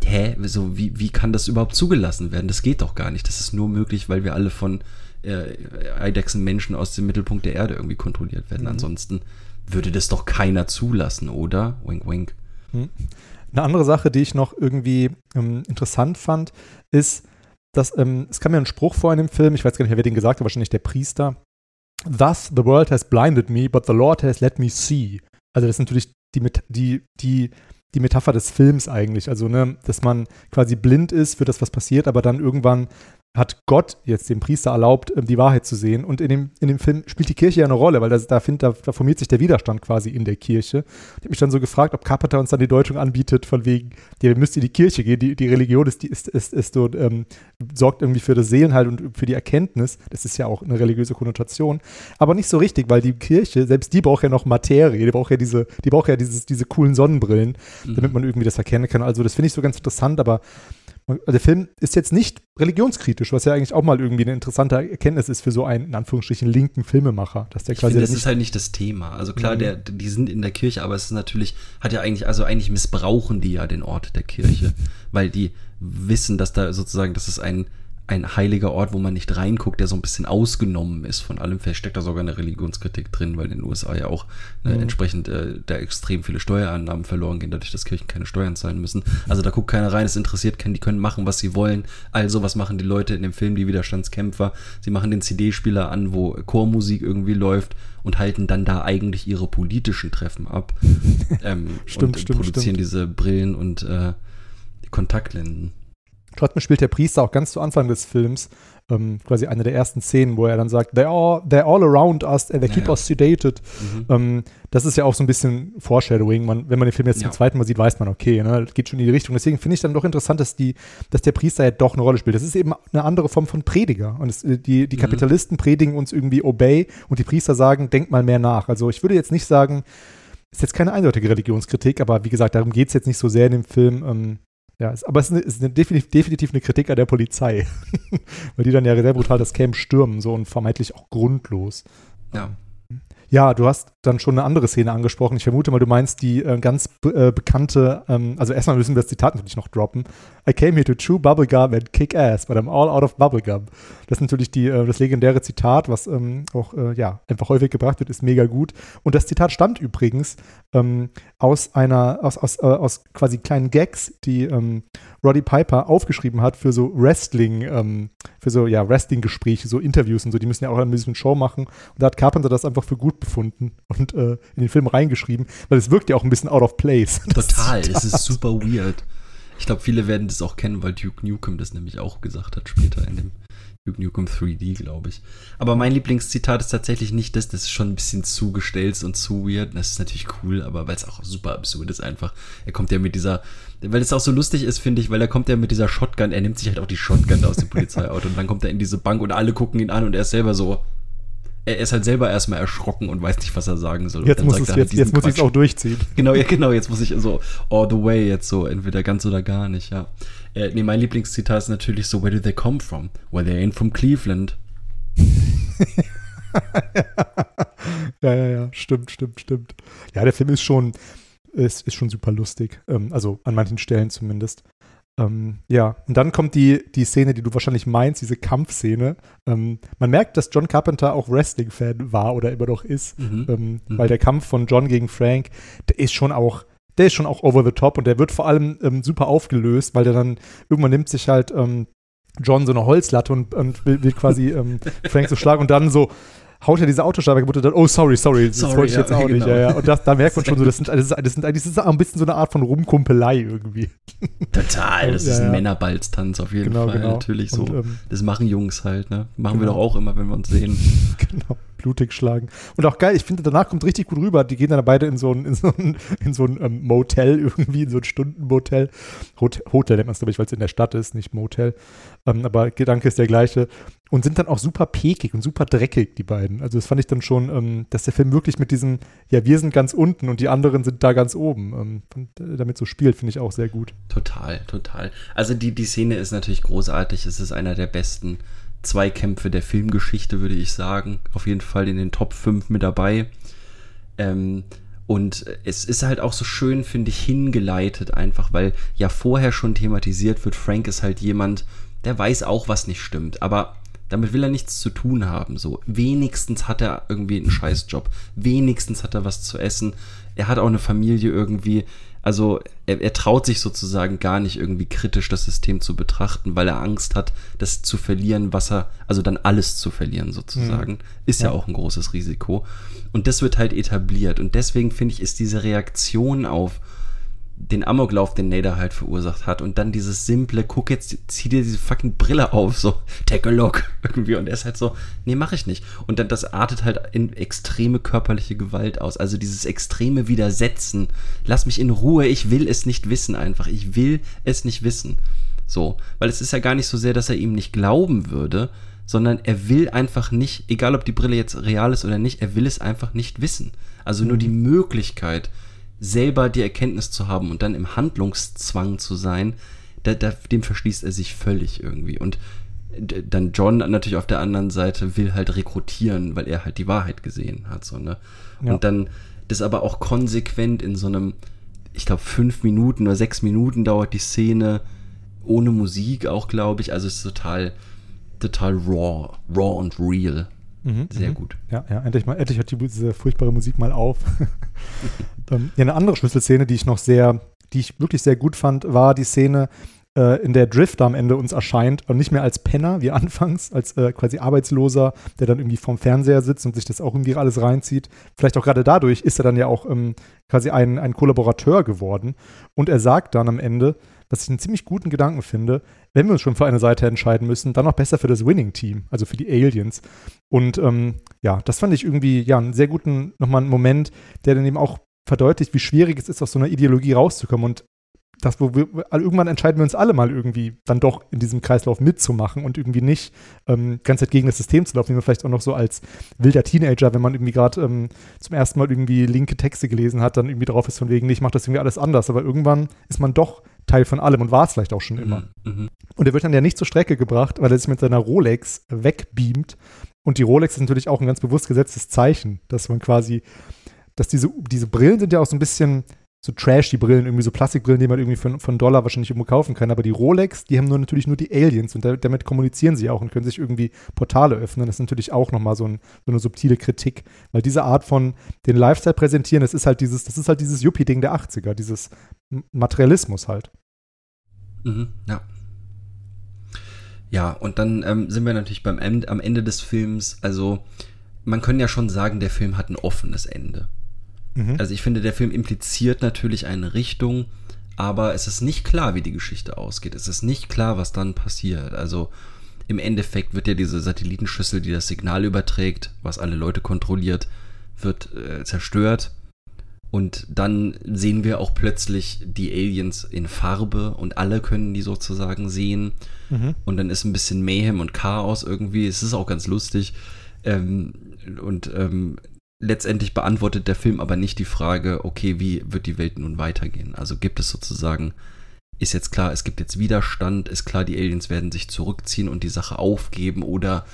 hä, so, wie, wie kann das überhaupt zugelassen werden? Das geht doch gar nicht. Das ist nur möglich, weil wir alle von äh, Eidechsenmenschen aus dem Mittelpunkt der Erde irgendwie kontrolliert werden. Mhm. Ansonsten würde das doch keiner zulassen, oder? Wink, wink. Eine andere Sache, die ich noch irgendwie ähm, interessant fand, ist, dass ähm, es kam ja ein Spruch vor in dem Film, ich weiß gar nicht wer den gesagt hat, wahrscheinlich der Priester. Thus the world has blinded me, but the Lord has let me see. Also das ist natürlich die, die, die, die Metapher des Films eigentlich. Also, ne, dass man quasi blind ist für das, was passiert, aber dann irgendwann hat Gott jetzt dem Priester erlaubt, ähm, die Wahrheit zu sehen. Und in dem, in dem Film spielt die Kirche ja eine Rolle, weil das, da, find, da, da formiert sich der Widerstand quasi in der Kirche. Ich habe mich dann so gefragt, ob Carpenter uns dann die Deutung anbietet, von wegen, ihr müsst in die Kirche gehen, die, die Religion ist, die ist, ist, ist so, ähm, sorgt irgendwie für das Seelenheil und für die Erkenntnis. Das ist ja auch eine religiöse Konnotation. Aber nicht so richtig, weil die Kirche, selbst die braucht ja noch Materie, die braucht ja diese, die braucht ja dieses, diese coolen Sonnenbrillen, damit man irgendwie das erkennen kann. Also das finde ich so ganz interessant, aber der Film ist jetzt nicht religionskritisch, was ja eigentlich auch mal irgendwie eine interessante Erkenntnis ist für so einen, in Anführungsstrichen, linken Filmemacher, dass der Ich quasi finde, das ist halt nicht das Thema. Also klar, Mhm. der, die sind in der Kirche, aber es ist natürlich, hat ja eigentlich, also eigentlich missbrauchen die ja den Ort der Kirche, weil die wissen, dass da sozusagen, das ist ein, ein heiliger Ort, wo man nicht reinguckt, der so ein bisschen ausgenommen ist von allem. Vielleicht steckt da sogar eine Religionskritik drin, weil in den USA ja auch äh, Mhm. entsprechend äh, da extrem viele Steuerannahmen verloren gehen, dadurch, dass Kirchen keine Steuern zahlen müssen. Also da guckt keiner rein, es interessiert keinen, die können machen, was sie wollen. Also was machen die Leute in dem Film, die Widerstandskämpfer? Sie machen den CD-Spieler an, wo Chormusik irgendwie läuft und halten dann da eigentlich ihre politischen Treffen ab. ähm, Stimmt, und stimmt, produzieren stimmt. diese Brillen und äh, Kontaktlinsen. Trotzdem spielt der Priester auch ganz zu Anfang des Films ähm, quasi eine der ersten Szenen, wo er dann sagt, they're all, they're all around us and they keep Ja, ja. us sedated. Mhm. Ähm, das ist ja auch so ein bisschen Foreshadowing. Man, wenn man den Film jetzt Ja. zum zweiten Mal sieht, weiß man, okay, ne, geht schon in die Richtung. Deswegen finde ich dann doch interessant, dass, die, dass der Priester ja doch eine Rolle spielt. Das ist eben eine andere Form von Prediger. Und es, äh, die, die Mhm. Kapitalisten predigen uns irgendwie Obey und die Priester sagen, denk mal mehr nach. Also ich würde jetzt nicht sagen, ist jetzt keine eindeutige Religionskritik, aber wie gesagt, darum geht es jetzt nicht so sehr in dem Film. Ähm, ja, es, aber es ist, eine, ist eine definitiv, definitiv eine Kritik an der Polizei. Weil die dann ja sehr brutal das Camp stürmen, so und vermeintlich auch grundlos. Ja. Ja, du hast dann schon eine andere Szene angesprochen. Ich vermute mal, du meinst die äh, ganz äh, bekannte, ähm, also erstmal müssen wir das Zitat natürlich noch droppen. I came here to chew bubblegum and kick ass, but I'm all out of bubblegum. Das ist natürlich die, äh, das legendäre Zitat, was ähm, auch äh, ja, einfach häufig gebracht wird, ist mega gut. Und das Zitat stammt übrigens ähm, aus einer, aus, aus, äh, aus quasi kleinen Gags, die ähm, Roddy Piper aufgeschrieben hat für so Wrestling, ähm, für so ja, Wrestling-Gespräche, so Interviews und so. Die müssen ja auch ein bisschen Show machen. Und da hat Carpenter das einfach für gut befunden und äh, in den Film reingeschrieben, weil es wirkt ja auch ein bisschen out of place. Total, es ist super weird. Ich glaube, viele werden das auch kennen, weil Duke Nukem das nämlich auch gesagt hat später in dem Duke Nukem 3D, glaube ich. Aber mein Lieblingszitat ist tatsächlich nicht das, das ist schon ein bisschen zu gestellt und zu weird. Das ist natürlich cool, aber weil es auch super absurd ist einfach. Er kommt ja mit dieser, weil es auch so lustig ist, finde ich, weil er kommt ja mit dieser Shotgun, er nimmt sich halt auch die Shotgun aus dem Polizeiauto und dann kommt er in diese Bank und alle gucken ihn an und er ist selber so, er ist halt selber erstmal erschrocken und weiß nicht, was er sagen soll. Und Jetzt dann muss es, halt jetzt, jetzt diesen muss ich es auch durchziehen. Genau, ja, genau, jetzt muss ich so all the way jetzt so, entweder ganz oder gar nicht, ja. Äh, nee, mein Lieblingszitat ist natürlich so, where do they come from? Well, they ain't from Cleveland. ja, ja, ja, stimmt, stimmt, stimmt. Ja, der Film ist schon, ist, ist schon super lustig. Ähm, also an manchen Stellen zumindest. Ähm, ja, und dann kommt die, die Szene, die du wahrscheinlich meinst, diese Kampfszene. Ähm, man merkt, dass John Carpenter auch Wrestling-Fan war oder immer noch ist, Mhm. ähm, Mhm. weil der Kampf von John gegen Frank, der ist schon auch, der ist schon auch over the top und der wird vor allem ähm, super aufgelöst, weil der dann irgendwann nimmt sich halt ähm, John so eine Holzlatte und, und will, will quasi ähm, Frank so schlagen und dann so haut er diese Autoscheibe kaputt und dann, oh, sorry, sorry, das Sorry, wollte ich ja, jetzt auch nicht. genau. Ja, ja. Und das, da merkt man schon so, das, sind, das, ist, das, sind, das ist ein bisschen so eine Art von Rumkumpelei irgendwie. Total, das ist ein. Männerbalztanz auf jeden Genau, Fall, genau. natürlich so. Und, ähm, das machen Jungs halt, ne? Machen wir Genau. doch auch immer, wenn wir uns sehen. genau, blutig schlagen. Und auch geil, ich finde, danach kommt richtig gut rüber. Die gehen dann beide in so ein, in so ein, in so ein ähm, Motel irgendwie, in so ein Stundenmotel. Hot Hotel nennt man es, glaube ich, weil es in der Stadt ist, nicht Motel. Ähm, aber Gedanke ist der gleiche. Und sind dann auch super pekig und super dreckig, die beiden. Also das fand ich dann schon, ähm, dass der Film wirklich mit diesem, ja, wir sind ganz unten und die anderen sind da ganz oben, ähm, äh, damit so spielt, finde ich auch sehr gut. Total, total. Also die, die Szene ist natürlich großartig. Es ist einer der besten Zweikämpfe der Filmgeschichte, würde ich sagen. Auf jeden Fall in den Top 5 mit dabei. Ähm, und es ist halt auch so schön, finde ich, hingeleitet einfach, weil ja vorher schon thematisiert wird, Frank ist halt jemand, der weiß auch, was nicht stimmt, aber damit will er nichts zu tun haben. So, wenigstens hat er irgendwie einen Scheißjob. Wenigstens hat er was zu essen. Er hat auch eine Familie irgendwie. Also er, er, traut sich sozusagen gar nicht irgendwie kritisch das System zu betrachten, weil er Angst hat, das zu verlieren, was er, also dann alles zu verlieren sozusagen, mhm. ist ja. ja auch ein großes Risiko. Und das wird halt etabliert. Und deswegen finde ich, ist diese Reaktion auf den Amoklauf, den Nader halt verursacht hat und dann dieses simple, guck jetzt, zieh dir diese fucking Brille auf, so, take a look, irgendwie. Und er ist halt so, nee, mach ich nicht. Und dann das artet halt in extreme körperliche Gewalt aus. Also dieses extreme Widersetzen. Lass mich in Ruhe, ich will es nicht wissen einfach. Ich will es nicht wissen. So, weil es ist ja gar nicht so sehr, dass er ihm nicht glauben würde, sondern er will einfach nicht, egal ob die Brille jetzt real ist oder nicht, er will es einfach nicht wissen. Also nur die mhm. Möglichkeit, selber die Erkenntnis zu haben und dann im Handlungszwang zu sein, da, da, dem verschließt er sich völlig irgendwie. Und dann John natürlich auf der anderen Seite will halt rekrutieren, weil er halt die Wahrheit gesehen hat. So, ne? Ja. Und dann das aber auch konsequent in so einem, ich glaube, fünf Minuten oder sechs Minuten dauert die Szene, ohne Musik auch, glaube ich. Also es ist total, total raw, raw und real. Mhm, Sehr mhm. gut. Ja, ja, endlich mal, endlich hört die, diese furchtbare Musik mal auf. ähm, ja, eine andere Schlüsselszene, die ich noch sehr, die ich wirklich sehr gut fand, war die Szene, äh, in der Drifter am Ende uns erscheint und nicht mehr als Penner wie anfangs, als äh, quasi Arbeitsloser, der dann irgendwie vorm Fernseher sitzt und sich das auch irgendwie alles reinzieht. Vielleicht auch gerade dadurch ist er dann ja auch ähm, quasi ein, ein Kollaborateur geworden. Und er sagt dann am Ende, was ich einen ziemlich guten Gedanken finde, wenn wir uns schon für eine Seite entscheiden müssen, dann noch besser für das Winning-Team, also für die Aliens. Und ähm, ja, das fand ich irgendwie ja einen sehr guten, nochmal einen Moment, der dann eben auch verdeutlicht, wie schwierig es ist, aus so einer Ideologie rauszukommen. Und das, wo wir, irgendwann entscheiden wir uns alle mal irgendwie dann doch in diesem Kreislauf mitzumachen und irgendwie nicht ähm, ganz Zeit gegen das System zu laufen, wie man vielleicht auch noch so als wilder Teenager, wenn man irgendwie gerade ähm, zum ersten Mal irgendwie linke Texte gelesen hat, dann irgendwie drauf ist von wegen, ich mache das irgendwie alles anders. Aber irgendwann ist man doch Teil von allem und war es vielleicht auch schon immer. Mhm, mhm. Und er wird dann ja nicht zur Strecke gebracht, weil er sich mit seiner Rolex wegbeamt. Und die Rolex ist natürlich auch ein ganz bewusst gesetztes Zeichen, dass man quasi, dass diese, diese Brillen sind ja auch so ein bisschen so trashy Brillen, irgendwie so Plastikbrillen, die man irgendwie für einen Dollar wahrscheinlich irgendwo kaufen kann. Aber die Rolex, die haben nur natürlich nur die Aliens und da, damit kommunizieren sie auch und können sich irgendwie Portale öffnen. Das ist natürlich auch nochmal so, ein, so eine subtile Kritik. Weil diese Art von den Lifestyle präsentieren, das ist halt dieses, das ist halt dieses Yuppie-Ding der 80er, dieses Materialismus halt. Mhm, ja. Ja, und dann ähm, sind wir natürlich beim Ende, am Ende des Films, also man kann ja schon sagen, der Film hat ein offenes Ende. Mhm. Also ich finde, der Film impliziert natürlich eine Richtung, aber es ist nicht klar, wie die Geschichte ausgeht. Es ist nicht klar, was dann passiert. Also im Endeffekt wird ja diese Satellitenschüssel, die das Signal überträgt, was alle Leute kontrolliert, wird äh, zerstört. Und dann sehen wir auch plötzlich die Aliens in Farbe und alle können die sozusagen sehen. Mhm. Und dann ist ein bisschen Mayhem und Chaos irgendwie. Es ist auch ganz lustig. Ähm, und ähm, letztendlich beantwortet der Film aber nicht die Frage, okay, wie wird die Welt nun weitergehen? Also gibt es sozusagen, ist jetzt klar, es gibt jetzt Widerstand, ist klar, die Aliens werden sich zurückziehen und die Sache aufgeben oder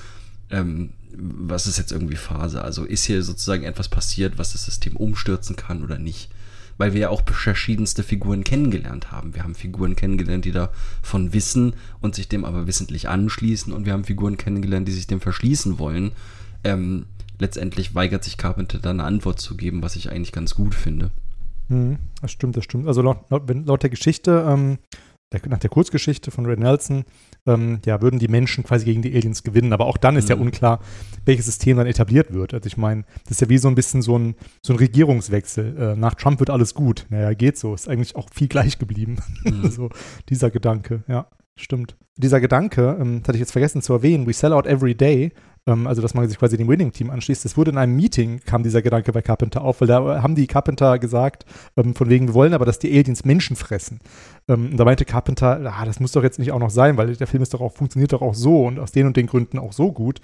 ähm, was ist jetzt irgendwie Phase? Also ist hier sozusagen etwas passiert, was das System umstürzen kann oder nicht? Weil wir ja auch verschiedenste Figuren kennengelernt haben. Wir haben Figuren kennengelernt, die davon wissen und sich dem aber wissentlich anschließen und wir haben Figuren kennengelernt, die sich dem verschließen wollen. Ähm, letztendlich weigert sich Carpenter da eine Antwort zu geben, was ich eigentlich ganz gut finde. Hm, das stimmt, das stimmt. Also laut, laut, laut der Geschichte, ähm, der, nach der Kurzgeschichte von Ray Nelson, ähm, ja, würden die Menschen quasi gegen die Aliens gewinnen. Aber auch dann ist mhm. ja unklar, welches System dann etabliert wird. Also ich meine, das ist ja wie so ein bisschen so ein, so ein Regierungswechsel. Äh, nach Trump wird alles gut. Naja, geht so. Ist eigentlich auch viel gleich geblieben. Mhm. so dieser Gedanke, ja, stimmt. Dieser Gedanke, ähm, das hatte ich jetzt vergessen zu erwähnen, we sell out every day, also dass man sich quasi dem Winning-Team anschließt. Das wurde in einem Meeting, kam dieser Gedanke bei Carpenter auf, weil da haben die Carpenter gesagt, ähm, von wegen, wir wollen aber, dass die Aliens Menschen fressen. Ähm, und da meinte Carpenter, ah, das muss doch jetzt nicht auch noch sein, weil der Film ist doch auch, funktioniert doch auch so und aus den und den Gründen auch so gut.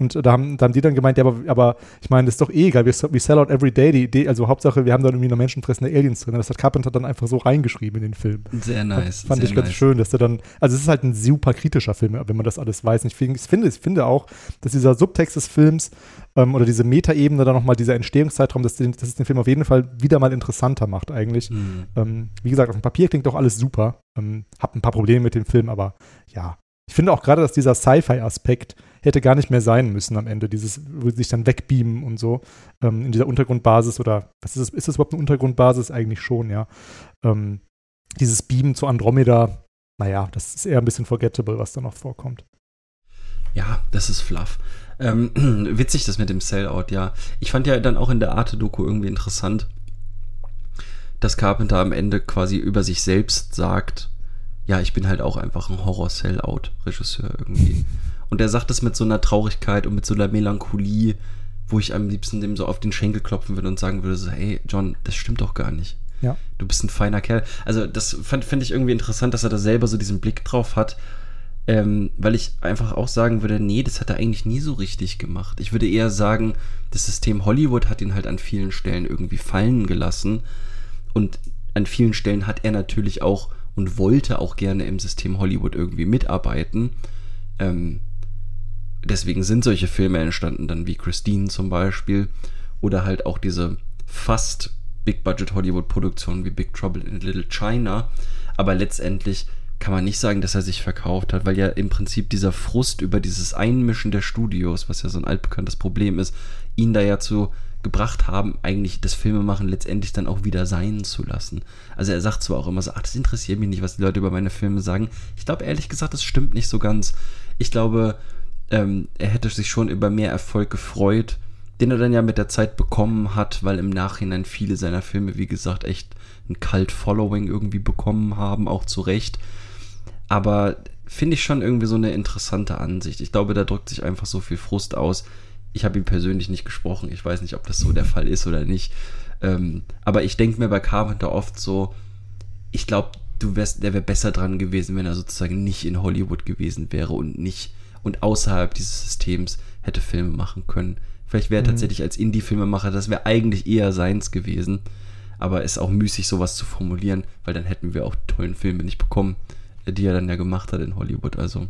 Und da haben, da haben die dann gemeint, ja, aber, aber ich meine, das ist doch eh egal, wir, we sell out every day, die Idee, also Hauptsache, wir haben da irgendwie noch menschenfressende Aliens drin. Das hat Carpenter dann einfach so reingeschrieben in den Film. Sehr nice. Fand sehr ich ganz nice. schön, dass der dann, also es ist halt ein super kritischer Film, wenn man das alles weiß. Und ich finde, ich finde, ich finde auch, dass dieser Subtext des Films ähm, oder diese Metaebene dann nochmal, dieser Entstehungszeitraum, dass, den, dass es den Film auf jeden Fall wieder mal interessanter macht eigentlich. Mhm. Ähm, wie gesagt, auf dem Papier klingt doch alles super. Ähm, hab ein paar Probleme mit dem Film, aber ja. Ich finde auch gerade, dass dieser Sci-Fi-Aspekt hätte gar nicht mehr sein müssen am Ende, dieses, wo sie sich dann wegbeamen und so ähm, in dieser Untergrundbasis oder was ist das, ist das überhaupt eine Untergrundbasis? Eigentlich schon, ja. Ähm, dieses Beamen zu Andromeda, naja, das ist eher ein bisschen forgettable, was da noch vorkommt. Ja, das ist fluff. Ähm, witzig das mit dem Sellout, ja. Ich fand ja dann auch in der Arte-Doku irgendwie interessant, dass Carpenter am Ende quasi über sich selbst sagt, ja, ich bin halt auch einfach ein Horror-Sellout-Regisseur irgendwie. Und er sagt das mit so einer Traurigkeit und mit so einer Melancholie, wo ich am liebsten dem so auf den Schenkel klopfen würde und sagen würde, so, hey, John, das stimmt doch gar nicht. Ja. Du bist ein feiner Kerl. Also das fand, fand ich irgendwie interessant, dass er da selber so diesen Blick drauf hat, ähm, weil ich einfach auch sagen würde, nee, das hat er eigentlich nie so richtig gemacht. Ich würde eher sagen, das System Hollywood hat ihn halt an vielen Stellen irgendwie fallen gelassen und an vielen Stellen hat er natürlich auch und wollte auch gerne im System Hollywood irgendwie mitarbeiten. Ähm, deswegen sind solche Filme entstanden, dann wie Christine zum Beispiel oder halt auch diese fast Big-Budget Hollywood-Produktionen wie Big Trouble in Little China. Aber letztendlich kann man nicht sagen, dass er sich verkauft hat, weil ja im Prinzip dieser Frust über dieses Einmischen der Studios, was ja so ein altbekanntes Problem ist, ihn da ja zu gebracht haben, eigentlich das Filmemachen letztendlich dann auch wieder sein zu lassen. Also er sagt zwar auch immer so, ach, das interessiert mich nicht, was die Leute über meine Filme sagen. Ich glaube ehrlich gesagt, das stimmt nicht so ganz. Ich glaube, ähm, er hätte sich schon über mehr Erfolg gefreut, den er dann ja mit der Zeit bekommen hat, weil im Nachhinein viele seiner Filme, wie gesagt, echt ein Cult-Following irgendwie bekommen haben, auch zu Recht. Aber finde ich schon irgendwie so eine interessante Ansicht. Ich glaube, da drückt sich einfach so viel Frust aus. Ich habe ihn persönlich nicht gesprochen. Ich weiß nicht, ob das so der Fall ist oder nicht. Ähm, aber ich denke mir bei Carpenter oft so, ich glaube, du wärst, der wäre besser dran gewesen, wenn er sozusagen nicht in Hollywood gewesen wäre und nicht und außerhalb dieses Systems hätte Filme machen können. Vielleicht wäre er Mhm. tatsächlich als Indie-Filmemacher, das wäre eigentlich eher seins gewesen. Aber ist auch müßig, sowas zu formulieren, weil dann hätten wir auch die tollen Filme nicht bekommen, die er dann ja gemacht hat in Hollywood. Also,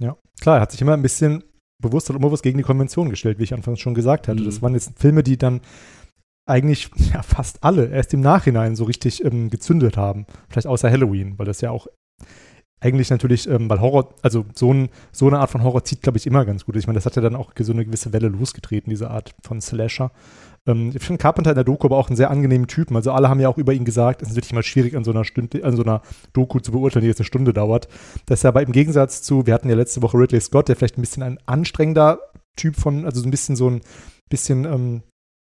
Ja, klar, er hat sich immer ein bisschen bewusst und unbewusst gegen die Konvention gestellt, wie ich anfangs schon gesagt hatte. Mhm. Das waren jetzt Filme, die dann eigentlich ja, fast alle erst im Nachhinein so richtig ähm, gezündet haben. Vielleicht außer Halloween, weil das ja auch eigentlich natürlich, ähm, weil Horror, also so, ein, so eine Art von Horror zieht, glaube ich, immer ganz gut. Ich meine, das hat ja dann auch so eine gewisse Welle losgetreten, diese Art von Slasher. Ähm, ich finde Carpenter in der Doku aber auch einen sehr angenehmen Typen. Also alle haben ja auch über ihn gesagt, es ist wirklich mal schwierig, an so einer Stunde, an so einer Doku zu beurteilen, die jetzt eine Stunde dauert. Dass er aber im Gegensatz zu, wir hatten ja letzte Woche Ridley Scott, der vielleicht ein bisschen ein anstrengender Typ von, also so ein bisschen so ein bisschen ähm,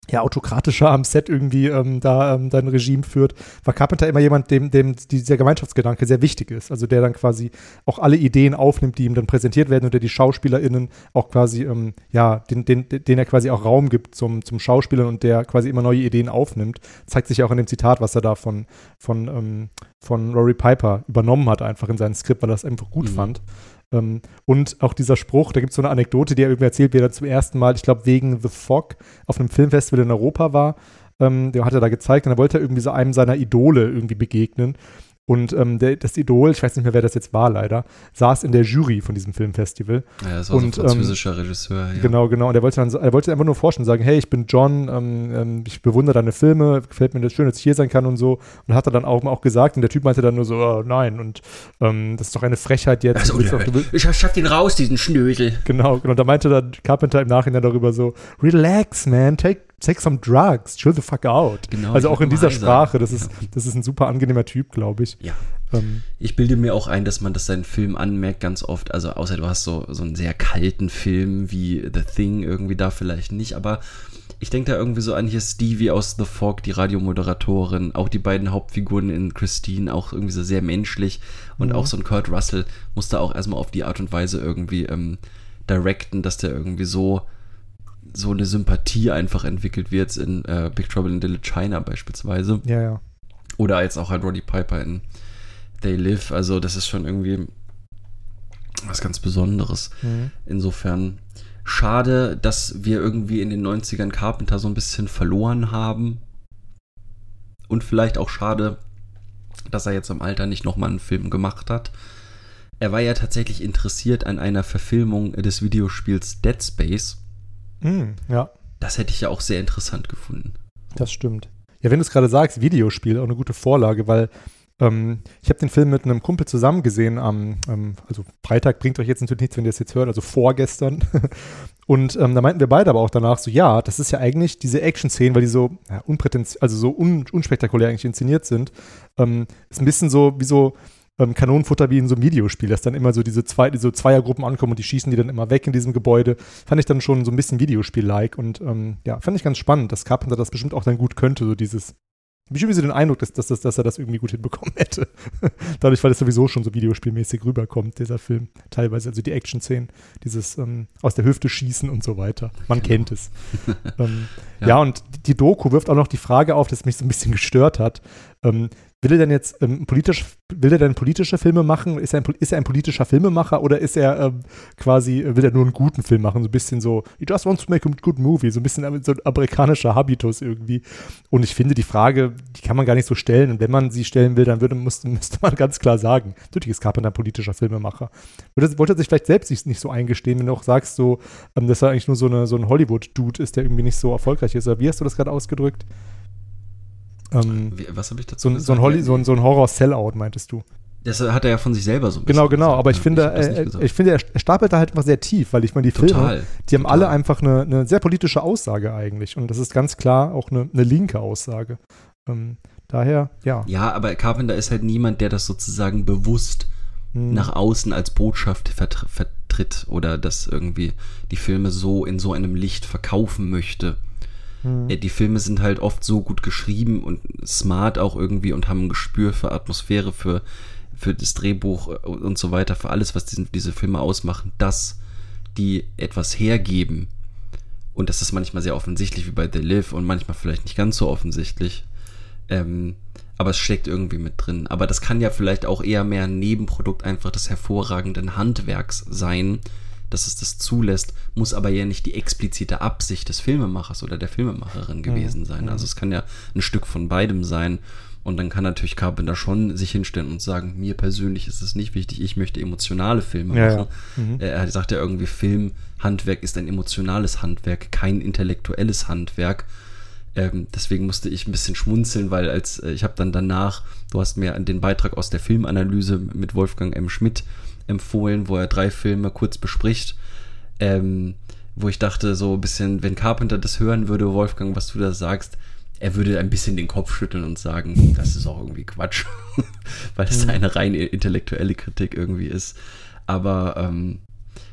ja, autokratischer am Set irgendwie ähm, da ähm, dein Regime führt, war Carpenter immer jemand, dem, dem dieser Gemeinschaftsgedanke sehr wichtig ist. Also der dann quasi auch alle Ideen aufnimmt, die ihm dann präsentiert werden und der die SchauspielerInnen auch quasi, ähm, ja, den, den, den er quasi auch Raum gibt zum, zum Schauspielern und der quasi immer neue Ideen aufnimmt. Zeigt sich ja auch in dem Zitat, was er da von, von, ähm, von Rory Piper übernommen hat, einfach in sein Skript, weil er das einfach gut Mhm. fand. Ähm, und auch dieser Spruch, da gibt es so eine Anekdote, die er irgendwie erzählt, wie er zum ersten Mal, ich glaube, wegen The Fog auf einem Filmfestival in Europa war. Ähm, der hat er da gezeigt und da wollte er irgendwie so einem seiner Idole irgendwie begegnen. Und ähm, der, das Idol, ich weiß nicht mehr, wer das jetzt war, leider, saß in der Jury von diesem Filmfestival. ja, das war Und, so ähm, ein französischer Regisseur. Ja. Genau, genau. Und er wollte dann, so- er wollte einfach nur forschen, sagen, hey, ich bin John, ähm, ähm, ich bewundere deine Filme, gefällt mir das schön, dass ich hier sein kann und so. Und hat er dann auch, auch gesagt, und der Typ meinte dann nur so, oh, nein, und ähm, das ist doch eine Frechheit jetzt. Also, willst doch- du willst- ich schaff den raus, diesen Schnösel. Genau, genau. Da meinte dann Carpenter im Nachhinein darüber so, relax, man, take, take some drugs, chill the fuck out. Genau, also auch in dieser. Sprache, das ist, Ja. das ist ein super angenehmer Typ, glaube ich. Ja. Ähm, Ich bilde mir auch ein, dass man das seinen Film anmerkt ganz oft. Also außer du hast so, so einen sehr kalten Film wie The Thing irgendwie da vielleicht nicht. Aber ich denke da irgendwie so an hier Stevie aus The Fog, die Radiomoderatorin. Auch die beiden Hauptfiguren in Christine, auch irgendwie so sehr menschlich. Und Mhm. auch so ein Kurt Russell muss da auch erstmal auf die Art und Weise irgendwie ähm, directen, dass der irgendwie so, so eine Sympathie einfach entwickelt wird in äh, Big Trouble in Little China beispielsweise. Ja, ja. Oder als auch halt Roddy Piper in They Live. Also das ist schon irgendwie was ganz Besonderes. Mhm. Insofern schade, dass wir irgendwie in den 90ern Carpenter so ein bisschen verloren haben. Und vielleicht auch schade, dass er jetzt im Alter nicht nochmal einen Film gemacht hat. Er war ja tatsächlich interessiert an einer Verfilmung des Videospiels Dead Space. Mhm, ja, Das hätte ich ja auch sehr interessant gefunden. das stimmt. Ja, wenn du es gerade sagst, Videospiel, auch eine gute Vorlage, weil ähm, ich habe den Film mit einem Kumpel zusammen gesehen am, ähm, also Freitag bringt euch jetzt natürlich nichts, wenn ihr es jetzt hört, also vorgestern. Und ähm, da meinten wir beide aber auch danach so, ja, das ist ja eigentlich diese Action-Szenen, weil die so ja, unprätens, also so un unspektakulär eigentlich inszeniert sind, ähm, ist ein bisschen so wie so ähm, Kanonenfutter wie in so einem Videospiel, dass dann immer so diese zwei, diese Zweiergruppen ankommen und die schießen die dann immer weg in diesem Gebäude. Fand ich dann schon so ein bisschen Videospiel-like und ähm, ja, fand ich ganz spannend, dass Carpenter das bestimmt auch dann gut könnte, so dieses hab ich irgendwie so den Eindruck, dass, dass, dass, dass er das irgendwie gut hinbekommen hätte. Dadurch, weil es sowieso schon so videospielmäßig rüberkommt, dieser Film. Teilweise, also die Action-Szenen, dieses ähm, aus der Hüfte schießen und so weiter. Man kennt es. ähm, ja. Ja. und die Doku wirft auch noch die Frage auf, dass mich so ein bisschen gestört hat. Ähm, will er denn jetzt ähm, politisch, will er denn politische Filme machen? Ist er ein, ist er ein politischer Filmemacher oder ist er ähm, quasi, will er nur einen guten Film machen? So ein bisschen so, he just wants to make a good movie, so ein bisschen so ein amerikanischer Habitus irgendwie. Und ich finde, die Frage, die kann man gar nicht so stellen. Und wenn man sie stellen will, dann würde, müsste, müsste man ganz klar sagen, natürlich ist Carpenter ein politischer Filmemacher. Wollte, wollte er sich vielleicht selbst nicht, so eingestehen, wenn du auch sagst, so, ähm, dass er eigentlich nur so, eine, so ein Hollywood-Dude ist, der irgendwie nicht so erfolgreich ist. Oder wie hast du das gerade ausgedrückt? Ähm, Wie, was habe ich dazu so, ein- so, ein Holly, so, ein, so ein Horror-Sellout, meintest du? Das hat er ja von sich selber so ein Genau, genau. gesagt, Aber ich finde, nicht äh, gesagt. ich finde, er stapelt da halt einfach sehr tief, weil ich meine, die Filme, Total. die haben total. alle einfach eine, eine sehr politische Aussage eigentlich. Und das ist ganz klar auch eine, eine linke Aussage. Ähm, daher, ja. Ja, aber Carpenter ist halt niemand, der das sozusagen bewusst Hm. nach außen als Botschaft vertr vertritt oder das irgendwie die Filme so in so einem Licht verkaufen möchte. Hm. Äh, Die Filme sind halt oft so gut geschrieben und smart auch irgendwie und haben ein Gespür für Atmosphäre, für, für das Drehbuch äh, und so weiter, für alles, was diesen, diese Filme ausmachen, dass die etwas hergeben. Und das ist manchmal sehr offensichtlich, wie bei The Live und manchmal vielleicht nicht ganz so offensichtlich. Ähm, aber es steckt irgendwie mit drin. Aber das kann ja vielleicht auch eher mehr ein Nebenprodukt einfach des hervorragenden Handwerks sein, dass es das zulässt, muss aber ja nicht die explizite Absicht des Filmemachers oder der Filmemacherin gewesen sein. Also es kann ja ein Stück von beidem sein. Und dann kann natürlich Carpenter schon sich hinstellen und sagen, mir persönlich ist es nicht wichtig, ich möchte emotionale Filme Ja, ja. machen. Mhm. Äh, Er sagt ja irgendwie, Filmhandwerk ist ein emotionales Handwerk, kein intellektuelles Handwerk. Ähm, deswegen musste ich ein bisschen schmunzeln, weil als äh, ich habe dann danach, du hast mir den Beitrag aus der Filmanalyse mit Wolfgang M. Schmidt empfohlen, wo er drei Filme kurz bespricht, ähm, wo ich dachte, so ein bisschen, wenn Carpenter das hören würde, Wolfgang, was du da sagst, er würde ein bisschen den Kopf schütteln und sagen, das ist auch irgendwie Quatsch, weil es eine rein intellektuelle Kritik irgendwie ist. Aber ähm,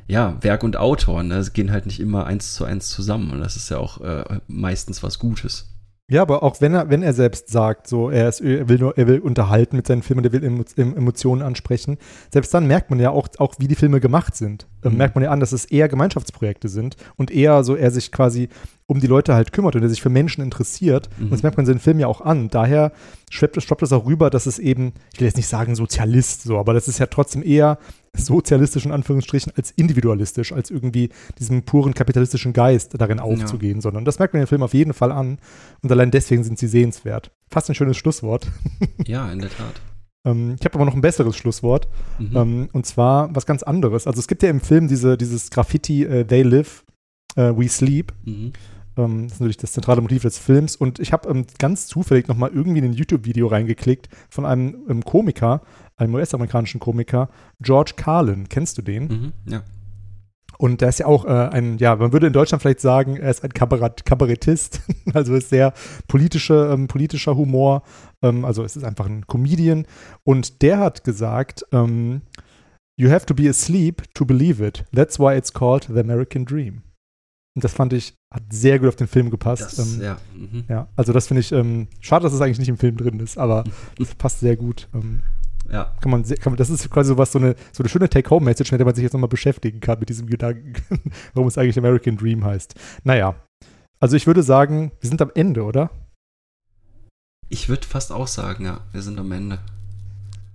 ja, Werk und Autor, ne, gehen halt nicht immer eins zu eins zusammen und das ist ja auch äh, meistens was Gutes. Ja, aber auch wenn er, wenn er selbst sagt, so er, ist, er will nur, er will unterhalten mit seinen Filmen, der will Emo Em- Emotionen ansprechen, selbst dann merkt man ja auch, auch wie die Filme gemacht sind. Ähm, Mhm. Merkt man ja an, dass es eher Gemeinschaftsprojekte sind und eher so er sich quasi um die Leute halt kümmert und er sich für Menschen interessiert. Mhm. Und das merkt man in seinen Filmen ja auch an. Daher schwappt, schwappt es auch rüber, dass es eben, ich will jetzt nicht sagen Sozialist, so, aber das ist ja trotzdem eher sozialistisch in Anführungsstrichen als individualistisch, als irgendwie diesem puren kapitalistischen Geist darin aufzugehen, sondern das merkt man in den Film auf jeden Fall an und allein deswegen sind sie sehenswert. Fast ein schönes Schlusswort. Ja, in der Tat. Ähm, ich habe aber noch ein besseres Schlusswort Mhm. ähm, und zwar was ganz anderes. Also es gibt ja im Film diese, dieses Graffiti äh, They Live, äh, We Sleep. Mhm. Ähm, das ist natürlich das zentrale Motiv des Films. Und ich habe ähm, ganz zufällig nochmal irgendwie in ein YouTube-Video reingeklickt von einem ähm, Komiker, einem US-amerikanischen Komiker, George Carlin. Kennst du den? Mhm. Ja. Und der ist ja auch äh, ein, ja, man würde in Deutschland vielleicht sagen, er ist ein Kabarett, Kabarettist. also ist sehr politische, ähm, politischer Humor. Ähm, also es ist einfach ein Comedian. Und der hat gesagt, ähm, You have to be asleep to believe it. That's why it's called the American Dream. Und das fand ich, hat sehr gut auf den Film gepasst. Das, ähm, ja. Mhm. ja, also das finde ich, ähm, schade, dass es eigentlich nicht im Film drin ist, aber das passt sehr gut. Ja. Kann man, kann man, das ist quasi sowas, so eine, so eine schöne Take-Home-Message, mit der man sich jetzt nochmal beschäftigen kann, mit diesem Gedanken, warum es eigentlich American Dream heißt. Naja, also ich würde sagen, wir sind am Ende, oder? Ich würde fast auch sagen, ja, wir sind am Ende.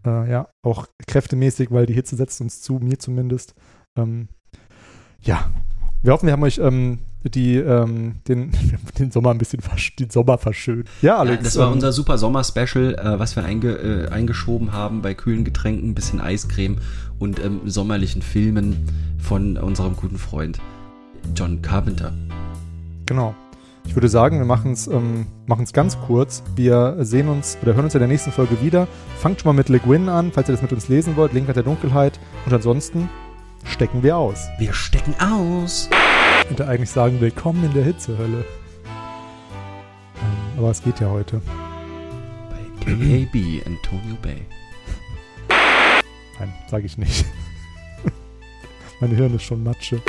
Äh, ja, auch kräftemäßig, weil die Hitze setzt uns zu, mir zumindest. Ähm, ja, wir hoffen, wir haben euch ähm, die, ähm, den, den Sommer ein bisschen versch den Sommer verschönt. Ja, Alex. ja, das war ähm, unser super Sommer-Special, äh, was wir einge äh, eingeschoben haben bei kühlen Getränken, ein bisschen Eiscreme und ähm, sommerlichen Filmen von unserem guten Freund John Carpenter. Genau. Ich würde sagen, wir machen es ähm, machen's ganz kurz. Wir sehen uns oder hören uns in der nächsten Folge wieder. Fangt schon mal mit Le Guin an, falls ihr das mit uns lesen wollt. Link der Dunkelheit. Und ansonsten stecken wir aus. Wir stecken aus. Ich könnte eigentlich sagen, willkommen in der Hitzehölle. Ähm, aber es geht ja heute. Bei KAB Antonio Bay. Nein, sage ich nicht. mein Hirn ist schon Matsche.